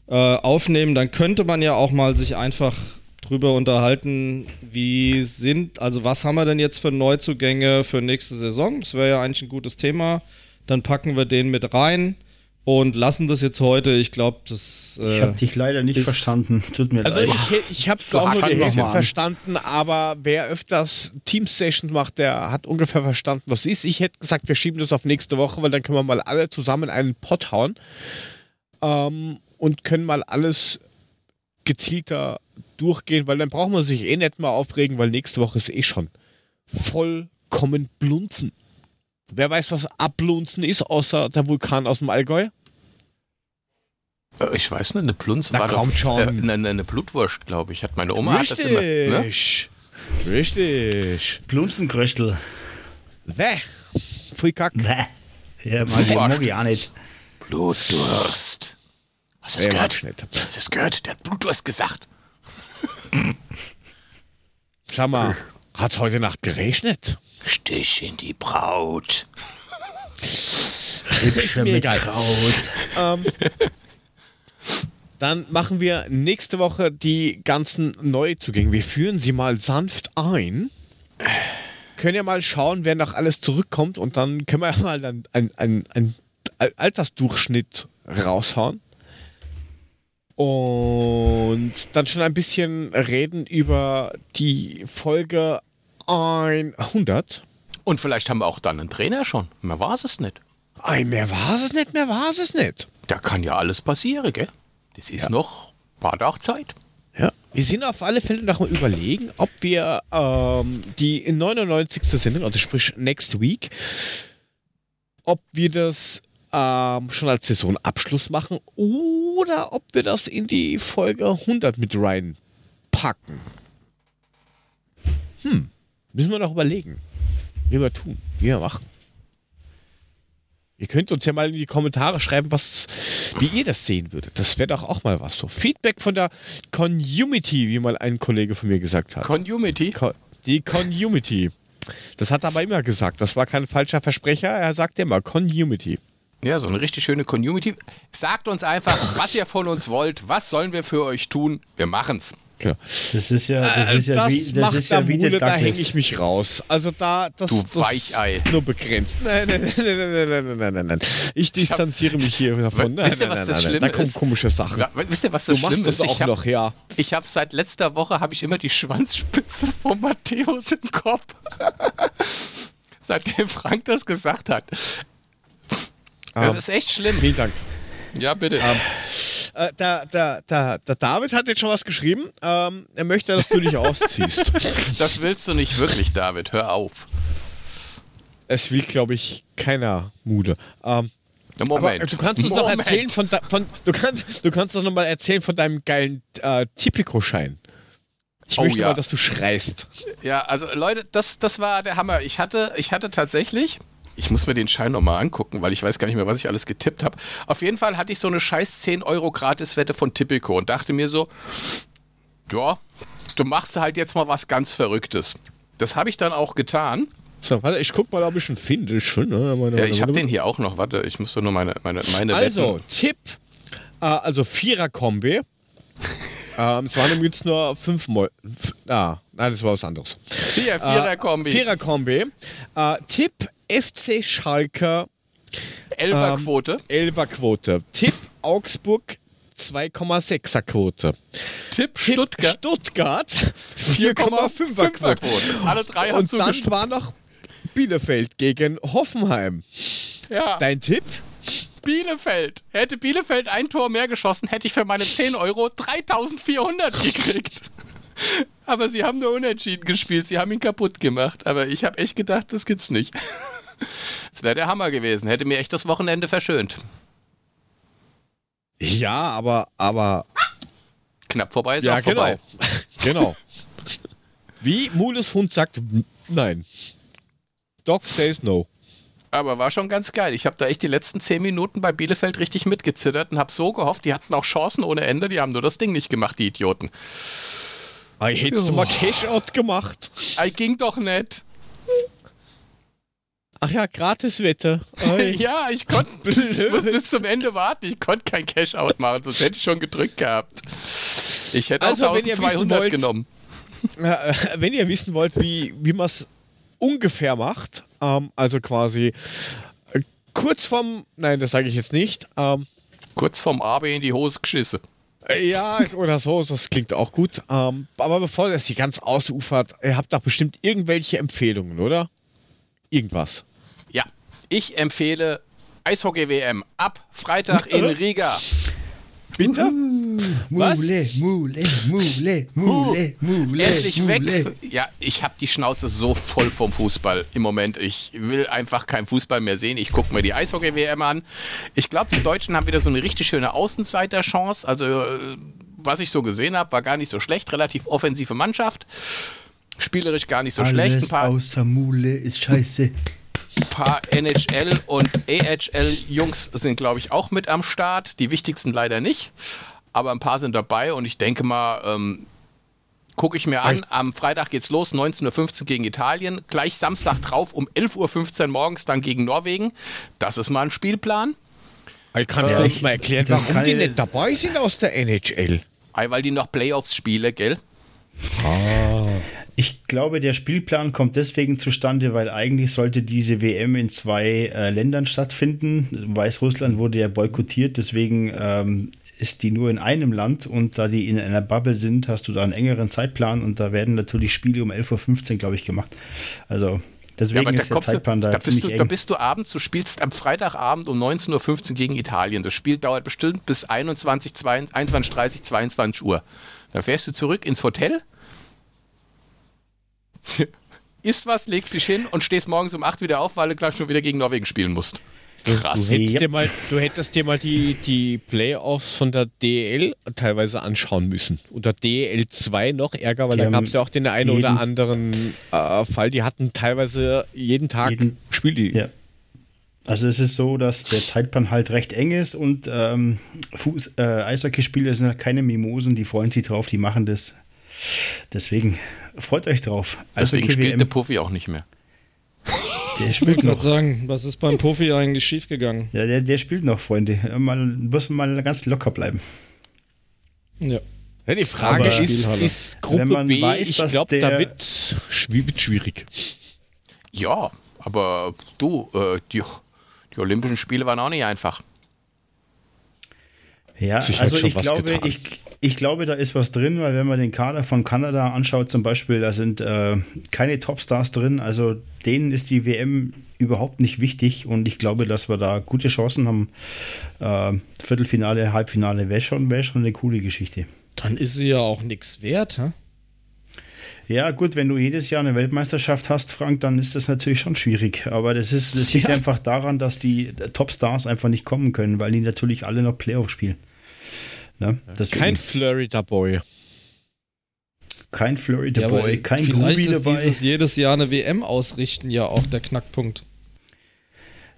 äh, aufnehmen, dann könnte man ja auch mal sich einfach drüber unterhalten, wie sind, also was haben wir denn jetzt für Neuzugänge für nächste Saison? Das wäre ja eigentlich ein gutes Thema. Dann packen wir den mit rein und lassen das jetzt heute. Ich glaube, das. Äh, ich habe dich leider nicht verstanden. Tut mir also leid. Also ich, ich habe auch nur die Hälfte verstanden, aber wer öfters Team Sessions macht, der hat ungefähr verstanden, was ist. Ich hätte gesagt, wir schieben das auf nächste Woche, weil dann können wir mal alle zusammen einen Pott hauen. Ähm, und können mal alles gezielter durchgehen, weil dann braucht man sich eh nicht mal aufregen, weil nächste Woche ist eh schon vollkommen blunzen. Wer weiß, was ablunzen ist, außer der Vulkan aus dem Allgäu? Äh, ich weiß nicht, eine Plunze war kaum doch, schon. Äh, eine, eine, Blutwurst, glaube ich. Hat meine Oma Richtig. hat das immer. Ne? Richtig. Plunzenkröstel. Bäh. Pfui Kack. Bäh. Ja, mag, mag ich auch nicht. Blutdurst. Hast du das gehört? Hast du das gehört? Der hat Blutdurst gesagt. Sag mal, hat's heute Nacht geregnet? Stich in die Braut. Hübsche mit Kraut. Ähm, dann machen wir nächste Woche die ganzen Neuzugänge. Wir führen sie mal sanft ein. Können ja mal schauen, wer noch alles zurückkommt und dann können wir ja mal einen ein, ein Altersdurchschnitt raushauen und dann schon ein bisschen reden über die Folge 100. Und vielleicht haben wir auch dann einen Trainer schon. Mehr war es nicht. Ei, mehr war es nicht, mehr war es nicht. Da kann ja alles passieren, gell? Das ist ja. noch paar Tage Zeit. Ja. Wir sind auf alle Fälle noch mal überlegen, ob wir ähm, die 99. Sendung, also sprich Next Week, ob wir das ähm, schon als Saisonabschluss machen oder ob wir das in die Folge 100 mit reinpacken. Hm, müssen wir noch überlegen, wie wir tun, wie wir machen. Ihr könnt uns ja mal in die Kommentare schreiben, was, wie ihr das sehen würdet. Das wäre doch auch mal was so. Feedback von der Community, wie mal ein Kollege von mir gesagt hat. Community? die Community. Das hat er aber immer gesagt. Das war kein falscher Versprecher. Er sagt immer Community. Ja, so eine richtig schöne Community. Sagt uns einfach, was ihr von uns wollt. Was sollen wir für euch tun? Wir machen's. Klar. Das ist ja, das äh, ist ja das wie, das ist ja wie Mule, Da hänge ich mich raus. Also da, das, du das Weichei. nur begrenzt. Nein, nein, nein, nein, nein, nein, nein, nein. Ich distanziere ich hab, mich hier davon. Nein, wisst ihr, was nein, das nein, Schlimme nein. Da kommen ist? komische Sachen. Ja, wisst ihr, was das Schlimme ist? Das auch hab, noch, ja. Ich habe seit letzter Woche habe ich immer die Schwanzspitze von Matthäus im Kopf. Seitdem Frank das gesagt hat. Das Ah. ist echt schlimm. Vielen Dank. Ja, bitte. Äh, der, der, der, der David hat jetzt schon was geschrieben. Ähm, er möchte, dass du dich ausziehst. Das willst du nicht wirklich, David. Hör auf. es will, glaube ich, keiner Mude. Ähm, Moment. Aber du kannst uns noch erzählen von, von du kannst du kannst uns noch mal erzählen von deinem geilen äh, Tipico-Schein. Ich Oh, möchte ja. mal, dass du schreist. Ja, also Leute, das, das war der Hammer. Ich hatte, ich hatte tatsächlich, ich muss mir den Schein nochmal angucken, weil ich weiß gar nicht mehr, was ich alles getippt habe. Auf jeden Fall hatte ich so eine scheiß 10 Euro Gratiswette von Tipico und dachte mir so, ja, du machst halt jetzt mal was ganz Verrücktes. Das habe ich dann auch getan. So, warte, ich guck mal, ob ich ihn finde. Ich, finde, meine, Ja, ich habe den hier auch noch. Warte, ich muss doch nur meine, meine, meine Also, Wetten. Tipp. Äh, also Vierer-Kombi. ähm, es waren jetzt nur fünf Mal. Ah, nein, das war was anderes. Vier, Vierer-Kombi. Vierer-Kombi. Äh, Tipp FC Schalke Elferquote. Elferquote. Tipp Augsburg 2,6er Quote. Tipp Tipp Stuttgart. Stuttgart 4,5er Quote. Alle drei haben Und dann war noch Bielefeld gegen Hoffenheim. Ja. Dein Tipp? Bielefeld. Hätte Bielefeld ein Tor mehr geschossen, hätte ich für meine 10 Euro 3400 gekriegt. Aber sie haben nur unentschieden gespielt. Sie haben ihn kaputt gemacht. Aber ich habe echt gedacht, das gibt's nicht. Das wäre der Hammer gewesen. Hätte mir echt das Wochenende verschönt. Ja, aber, aber Knapp vorbei ist ja, auch vorbei. genau. genau. Wie Mules Hund sagt, nein. Doc says no. Aber war schon ganz geil. Ich habe da echt die letzten 10 Minuten bei Bielefeld richtig mitgezittert und habe so gehofft, die hatten auch Chancen ohne Ende. Die haben nur das Ding nicht gemacht, die Idioten. Ah, hättest du mal Cash-Out gemacht? Ei, ging doch nicht. Ach ja, Gratiswette. Ei. Ja, ich konnte bis, bis zum Ende warten. Ich konnte kein Cash-Out machen, sonst hätte ich schon gedrückt gehabt. Ich hätte Also, auch wenn ihr wissen 1200 wollt- genommen. Äh, wenn ihr wissen wollt, wie, wie man es ungefähr macht, ähm, also quasi äh, kurz vom, nein, das sage ich jetzt nicht, ähm, Kurz vorm AB in die Hose geschissen. äh, ja, oder so, das klingt auch gut. Ähm, aber bevor das hier ganz ausufert, ihr habt doch bestimmt irgendwelche Empfehlungen, oder? Irgendwas. Ja, ich empfehle Eishockey-WM ab Freitag in Riga. Bitte? Was? Mule, Mule, Mule, Mule, Mule. Endlich weg. Ja, ich habe die Schnauze so voll vom Fußball im Moment. Ich will einfach keinen Fußball mehr sehen. Ich gucke mir die Eishockey-WM an. Ich glaube, die Deutschen haben wieder so eine richtig schöne Außenseiter-Chance. Also, äh, was ich so gesehen habe, war gar nicht so schlecht. Relativ offensive Mannschaft. Spielerisch gar nicht so schlecht. Ein Alles paar, außer Mule ist scheiße. paar NHL- und AHL-Jungs sind, glaube ich, auch mit am Start. Die wichtigsten leider nicht. Aber ein paar sind dabei und ich denke mal, ähm, gucke ich mir an. Am Freitag geht's los, 19.15 Uhr gegen Italien. Gleich Samstag drauf um 11.15 Uhr morgens dann gegen Norwegen. Das ist mal ein Spielplan. Ey, kannst Ja, du uns ich- mal erklären, das warum kann die ich- nicht dabei sind aus der NHL? Ei, Weil die noch Playoffs spiele, gell? Ich glaube, der Spielplan kommt deswegen zustande, weil eigentlich sollte diese WM in zwei äh, Ländern stattfinden. Weißrussland wurde ja boykottiert, deswegen ähm, ist die nur in einem Land und da die in einer Bubble sind, hast du da einen engeren Zeitplan und da werden natürlich Spiele um 11.15 Uhr, glaube ich, gemacht. Also Deswegen da ist der kommst du- Zeitplan da, da, ziemlich du, eng. da bist du abends, du spielst am Freitagabend um 19.15 Uhr gegen Italien. Das Spiel dauert bestimmt bis 21, 22, 21.30 22 Uhr. Da fährst du zurück ins Hotel, isst was, legst dich hin und stehst morgens um 8 wieder auf, weil du gleich schon wieder gegen Norwegen spielen musst. Krass. Du hättest, dir mal, du hättest dir mal die, die Playoffs von der DEL teilweise anschauen müssen. Unter DEL 2 noch ärger, weil Die da gab es ja auch den einen oder anderen äh, Fall. Die hatten teilweise jeden Tag Jeden- Spiel die. Ja. Also es ist so, dass der Zeitplan halt recht eng ist und ähm, Fuß, äh, Eishockeyspieler sind halt keine Mimosen, die freuen sich drauf, die machen das. Deswegen freut euch drauf. Deswegen Eishockey spielt der Puffy auch nicht mehr. der Ich spielt wollte noch. sagen, was ist beim Profi eigentlich schiefgegangen? Ja, der, der spielt noch, Freunde. Mal, muss mal ganz locker bleiben. Ja. Ja, die Frage Aber- ist, ist Gruppe Wenn man B, weiß, ich glaube, da wird schwi- wird schwierig. Ja, aber du, äh, die, die Olympischen Spiele waren auch nicht einfach. Ja, Sich also ich glaube, ich, ich glaube, da ist was drin, weil wenn man den Kader von Kanada anschaut, zum Beispiel, da sind äh, keine Topstars drin. Also denen ist die WM überhaupt nicht wichtig und ich glaube, dass wir da gute Chancen haben. Äh, Viertelfinale, Halbfinale wäre schon, wär schon eine coole Geschichte. Dann ist sie ja auch nichts wert, hä? Ja, gut, wenn du jedes Jahr eine Weltmeisterschaft hast, Frank, dann ist das natürlich schon schwierig. Aber das, ist, das liegt Ja. einfach daran, dass die Topstars einfach nicht kommen können, weil die natürlich alle noch Playoff spielen. Ne? Deswegen Kein Florida Boy. kein Florida Ja, aber Boy, kein ist dabei. dieses jedes Jahr eine WM ausrichten ja auch der Knackpunkt.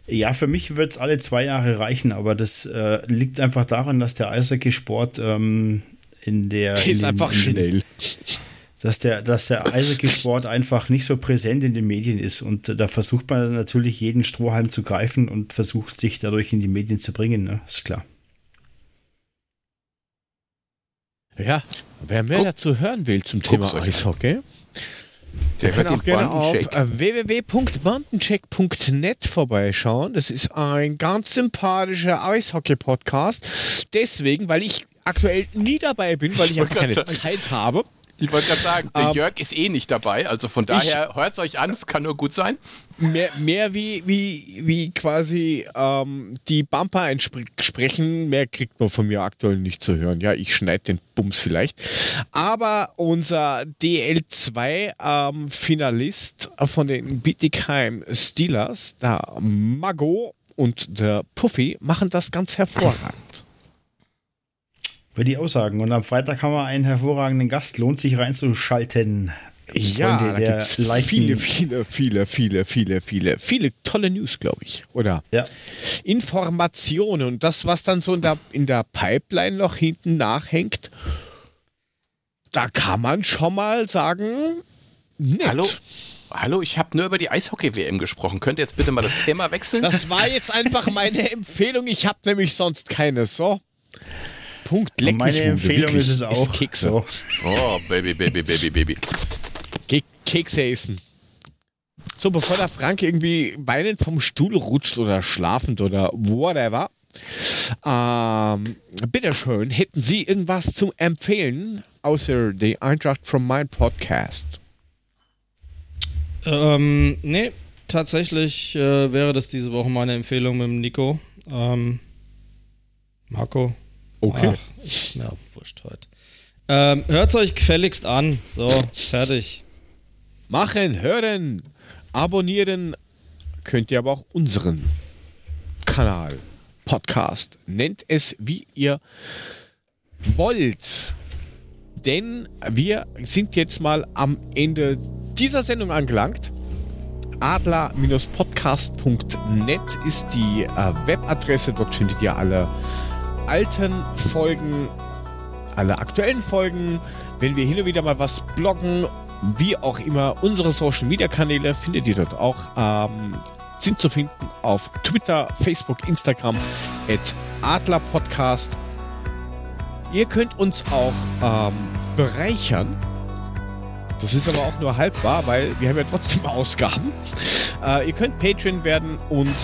Ja, für mich wird es alle zwei Jahre reichen, aber das äh, liegt einfach daran, dass der Eishockeysport ähm, in der. Der in ist den- einfach in den- schnell. dass der, dass der Eishockeysport einfach nicht so präsent in den Medien ist. Und da versucht man natürlich jeden Strohhalm zu greifen und versucht sich dadurch in die Medien zu bringen, ne? ist klar. Ja, wer mehr Guck- dazu hören will zum Thema. Eishockey, Der kann auch gerne auf Bandencheck. äh, www.bandencheck.net vorbeischauen. Das ist ein ganz sympathischer Eishockey-Podcast. Deswegen, weil ich aktuell nie dabei bin, weil ich wollte einfach keine sagen. Zeit habe. Ich wollte gerade sagen, der Ähm, Jörg ist eh nicht dabei, also von daher hört es euch an, es kann nur gut sein. Mehr, mehr wie, wie, wie quasi ähm, die Bumper einsprechen, mehr kriegt man von mir aktuell nicht zu hören. Ja, ich schneide den Bums vielleicht. Aber unser DL2-Finalist von den Bietigheim Steelers, der Mago und der Puffy, machen das ganz hervorragend. Würde ich auch sagen. Und am Freitag haben wir einen hervorragenden Gast. Lohnt sich reinzuschalten. Ja, Freunde da gibt's viele, viele, viele, viele, viele, viele, viele tolle News, glaube ich. Oder Ja. Informationen und das, was dann so in der, in der Pipeline noch hinten nachhängt, da kann man schon mal sagen, nett. Hallo? Hallo, ich habe nur über die Eishockey-WM gesprochen. Könnt ihr jetzt bitte mal das Thema wechseln? Das war jetzt einfach meine Empfehlung. Ich habe nämlich sonst keine. So. Punkt. Leck meine Empfehlung wirklich. ist es auch. Kekse. So. oh, Baby, Baby, Baby, Baby. Geh Kekse essen. So, bevor der Frank irgendwie weinend vom Stuhl rutscht oder schlafend oder whatever. Ähm, bitteschön, hätten Sie irgendwas zu empfehlen, außer die Eintracht from Mein Podcast? Ähm, nee, tatsächlich äh, wäre das diese Woche meine Empfehlung mit dem Nico. Ähm, Marco. Okay. Ach, ist mir auch wurscht heute. Ähm, hört's euch gefälligst an. So, fertig. Machen, hören, abonnieren könnt ihr aber auch unseren Kanal, Podcast. Nennt es, wie ihr wollt. Denn wir sind jetzt mal am Ende dieser Sendung angelangt. Adler-podcast.net ist die äh, Webadresse. Dort findet ihr alle alten Folgen, alle aktuellen Folgen. Wenn wir hin und wieder mal was bloggen, wie auch immer, unsere Social Media Kanäle findet ihr dort auch. Ähm, sind zu finden auf Twitter, Facebook, Instagram, at Adlerpodcast. Ihr könnt uns auch ähm, bereichern. Das ist aber auch nur halb wahr, weil wir haben ja trotzdem Ausgaben. Äh, ihr könnt Patreon werden und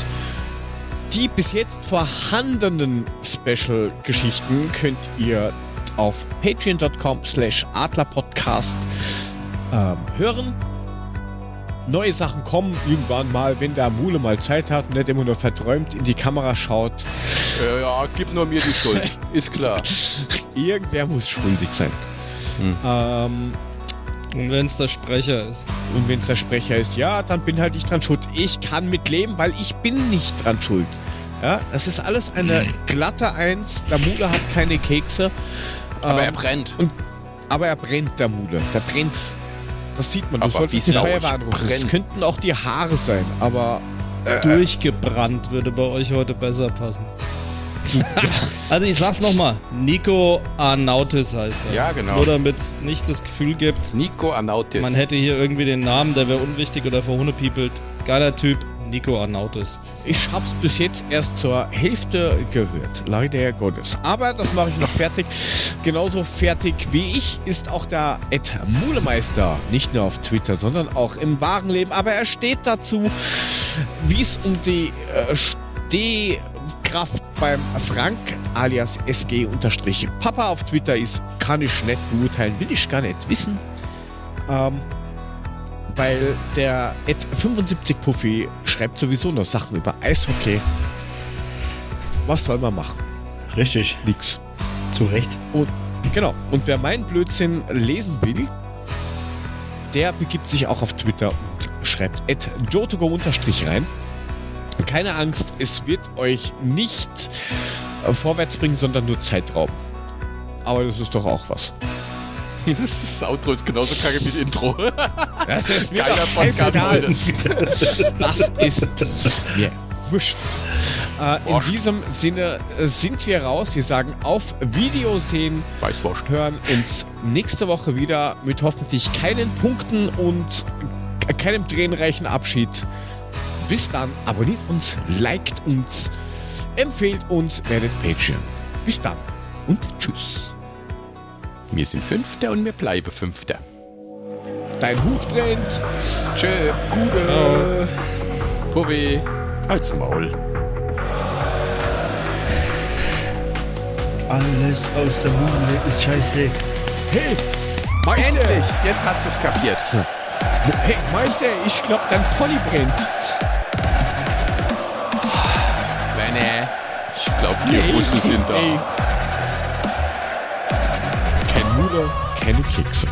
die bis jetzt vorhandenen Special-Geschichten könnt ihr auf patreon.com slash adlerpodcast ähm, hören. neue Sachen kommen irgendwann mal, wenn der Mule mal Zeit hat und nicht immer nur verträumt in die Kamera schaut. Äh, ja, gib nur mir die Schuld. Ist klar. Irgendwer muss schuldig sein. Hm. Ähm, Und wenn es der Sprecher ist. und wenn es der Sprecher ist, ja, dann bin halt ich dran schuld. Ich kann mit leben, weil ich bin nicht dran schuld. Ja, das ist alles eine glatte Eins. Der Mule hat keine Kekse. Aber Ähm, er brennt. Und, aber er brennt, der Mule. Der brennt. Das sieht man. Du Aber solltest wie die Feuerwehr anrufen. Es könnten auch die Haare sein, aber Durchgebrannt würde bei euch heute besser passen. Also ich sag's nochmal, Nico Arnautis heißt er. Ja, genau. Nur damit es nicht das Gefühl gibt, Nico Arnautis. man hätte hier irgendwie den Namen, der wäre unwichtig oder verhunepiepelt. Geiler Typ, Nico Arnautis. ich hab's bis jetzt erst zur Hälfte gehört. Leider Gottes. Aber das mache ich noch fertig. Genauso fertig wie ich ist auch der Ed Mulemeister. Nicht nur auf Twitter, sondern auch im wahren Leben. Aber er steht dazu, wie es um die äh, Stehkraft beim Frank alias SG-Papa auf Twitter ist, kann ich nicht beurteilen, will ich gar nicht wissen. Ähm, weil der Ed 75 Puffy schreibt sowieso nur Sachen über Eishockey. Was soll man machen? Richtig, Nix. zu Recht. Und genau. Und wer meinen Blödsinn lesen will, der begibt sich auch auf Twitter und schreibt at jotogo unterstrich rein. Keine Angst, es wird euch nicht äh, vorwärts bringen, sondern nur Zeit rauben. Aber das ist doch auch was. das Outro ist genauso kacke wie das Intro. Das ist mir Geiler Podcast heute. Das ist mir wurscht. Äh, in diesem Sinne äh, sind wir raus. Wir sagen auf Wiedersehen, Weißwurst. hören uns nächste Woche wieder mit hoffentlich keinen Punkten und keinem tränenreichen Abschied. Bis dann, abonniert uns, liked uns, empfehlt uns, werdet Patreon. Bis dann und tschüss. Wir sind Fünfter und wir bleiben Fünfter. Dein Hut brennt. Tschö. Gute. Puvi. Als Maul. Alles außer Mule ist scheiße. Hey, Meister. Endlich! Jetzt hast du es kapiert. Hey, Meister, ich glaub, dein Pony brennt. Meine. Ich glaube, die Russen sind da. Kein Mule, keine Kekse.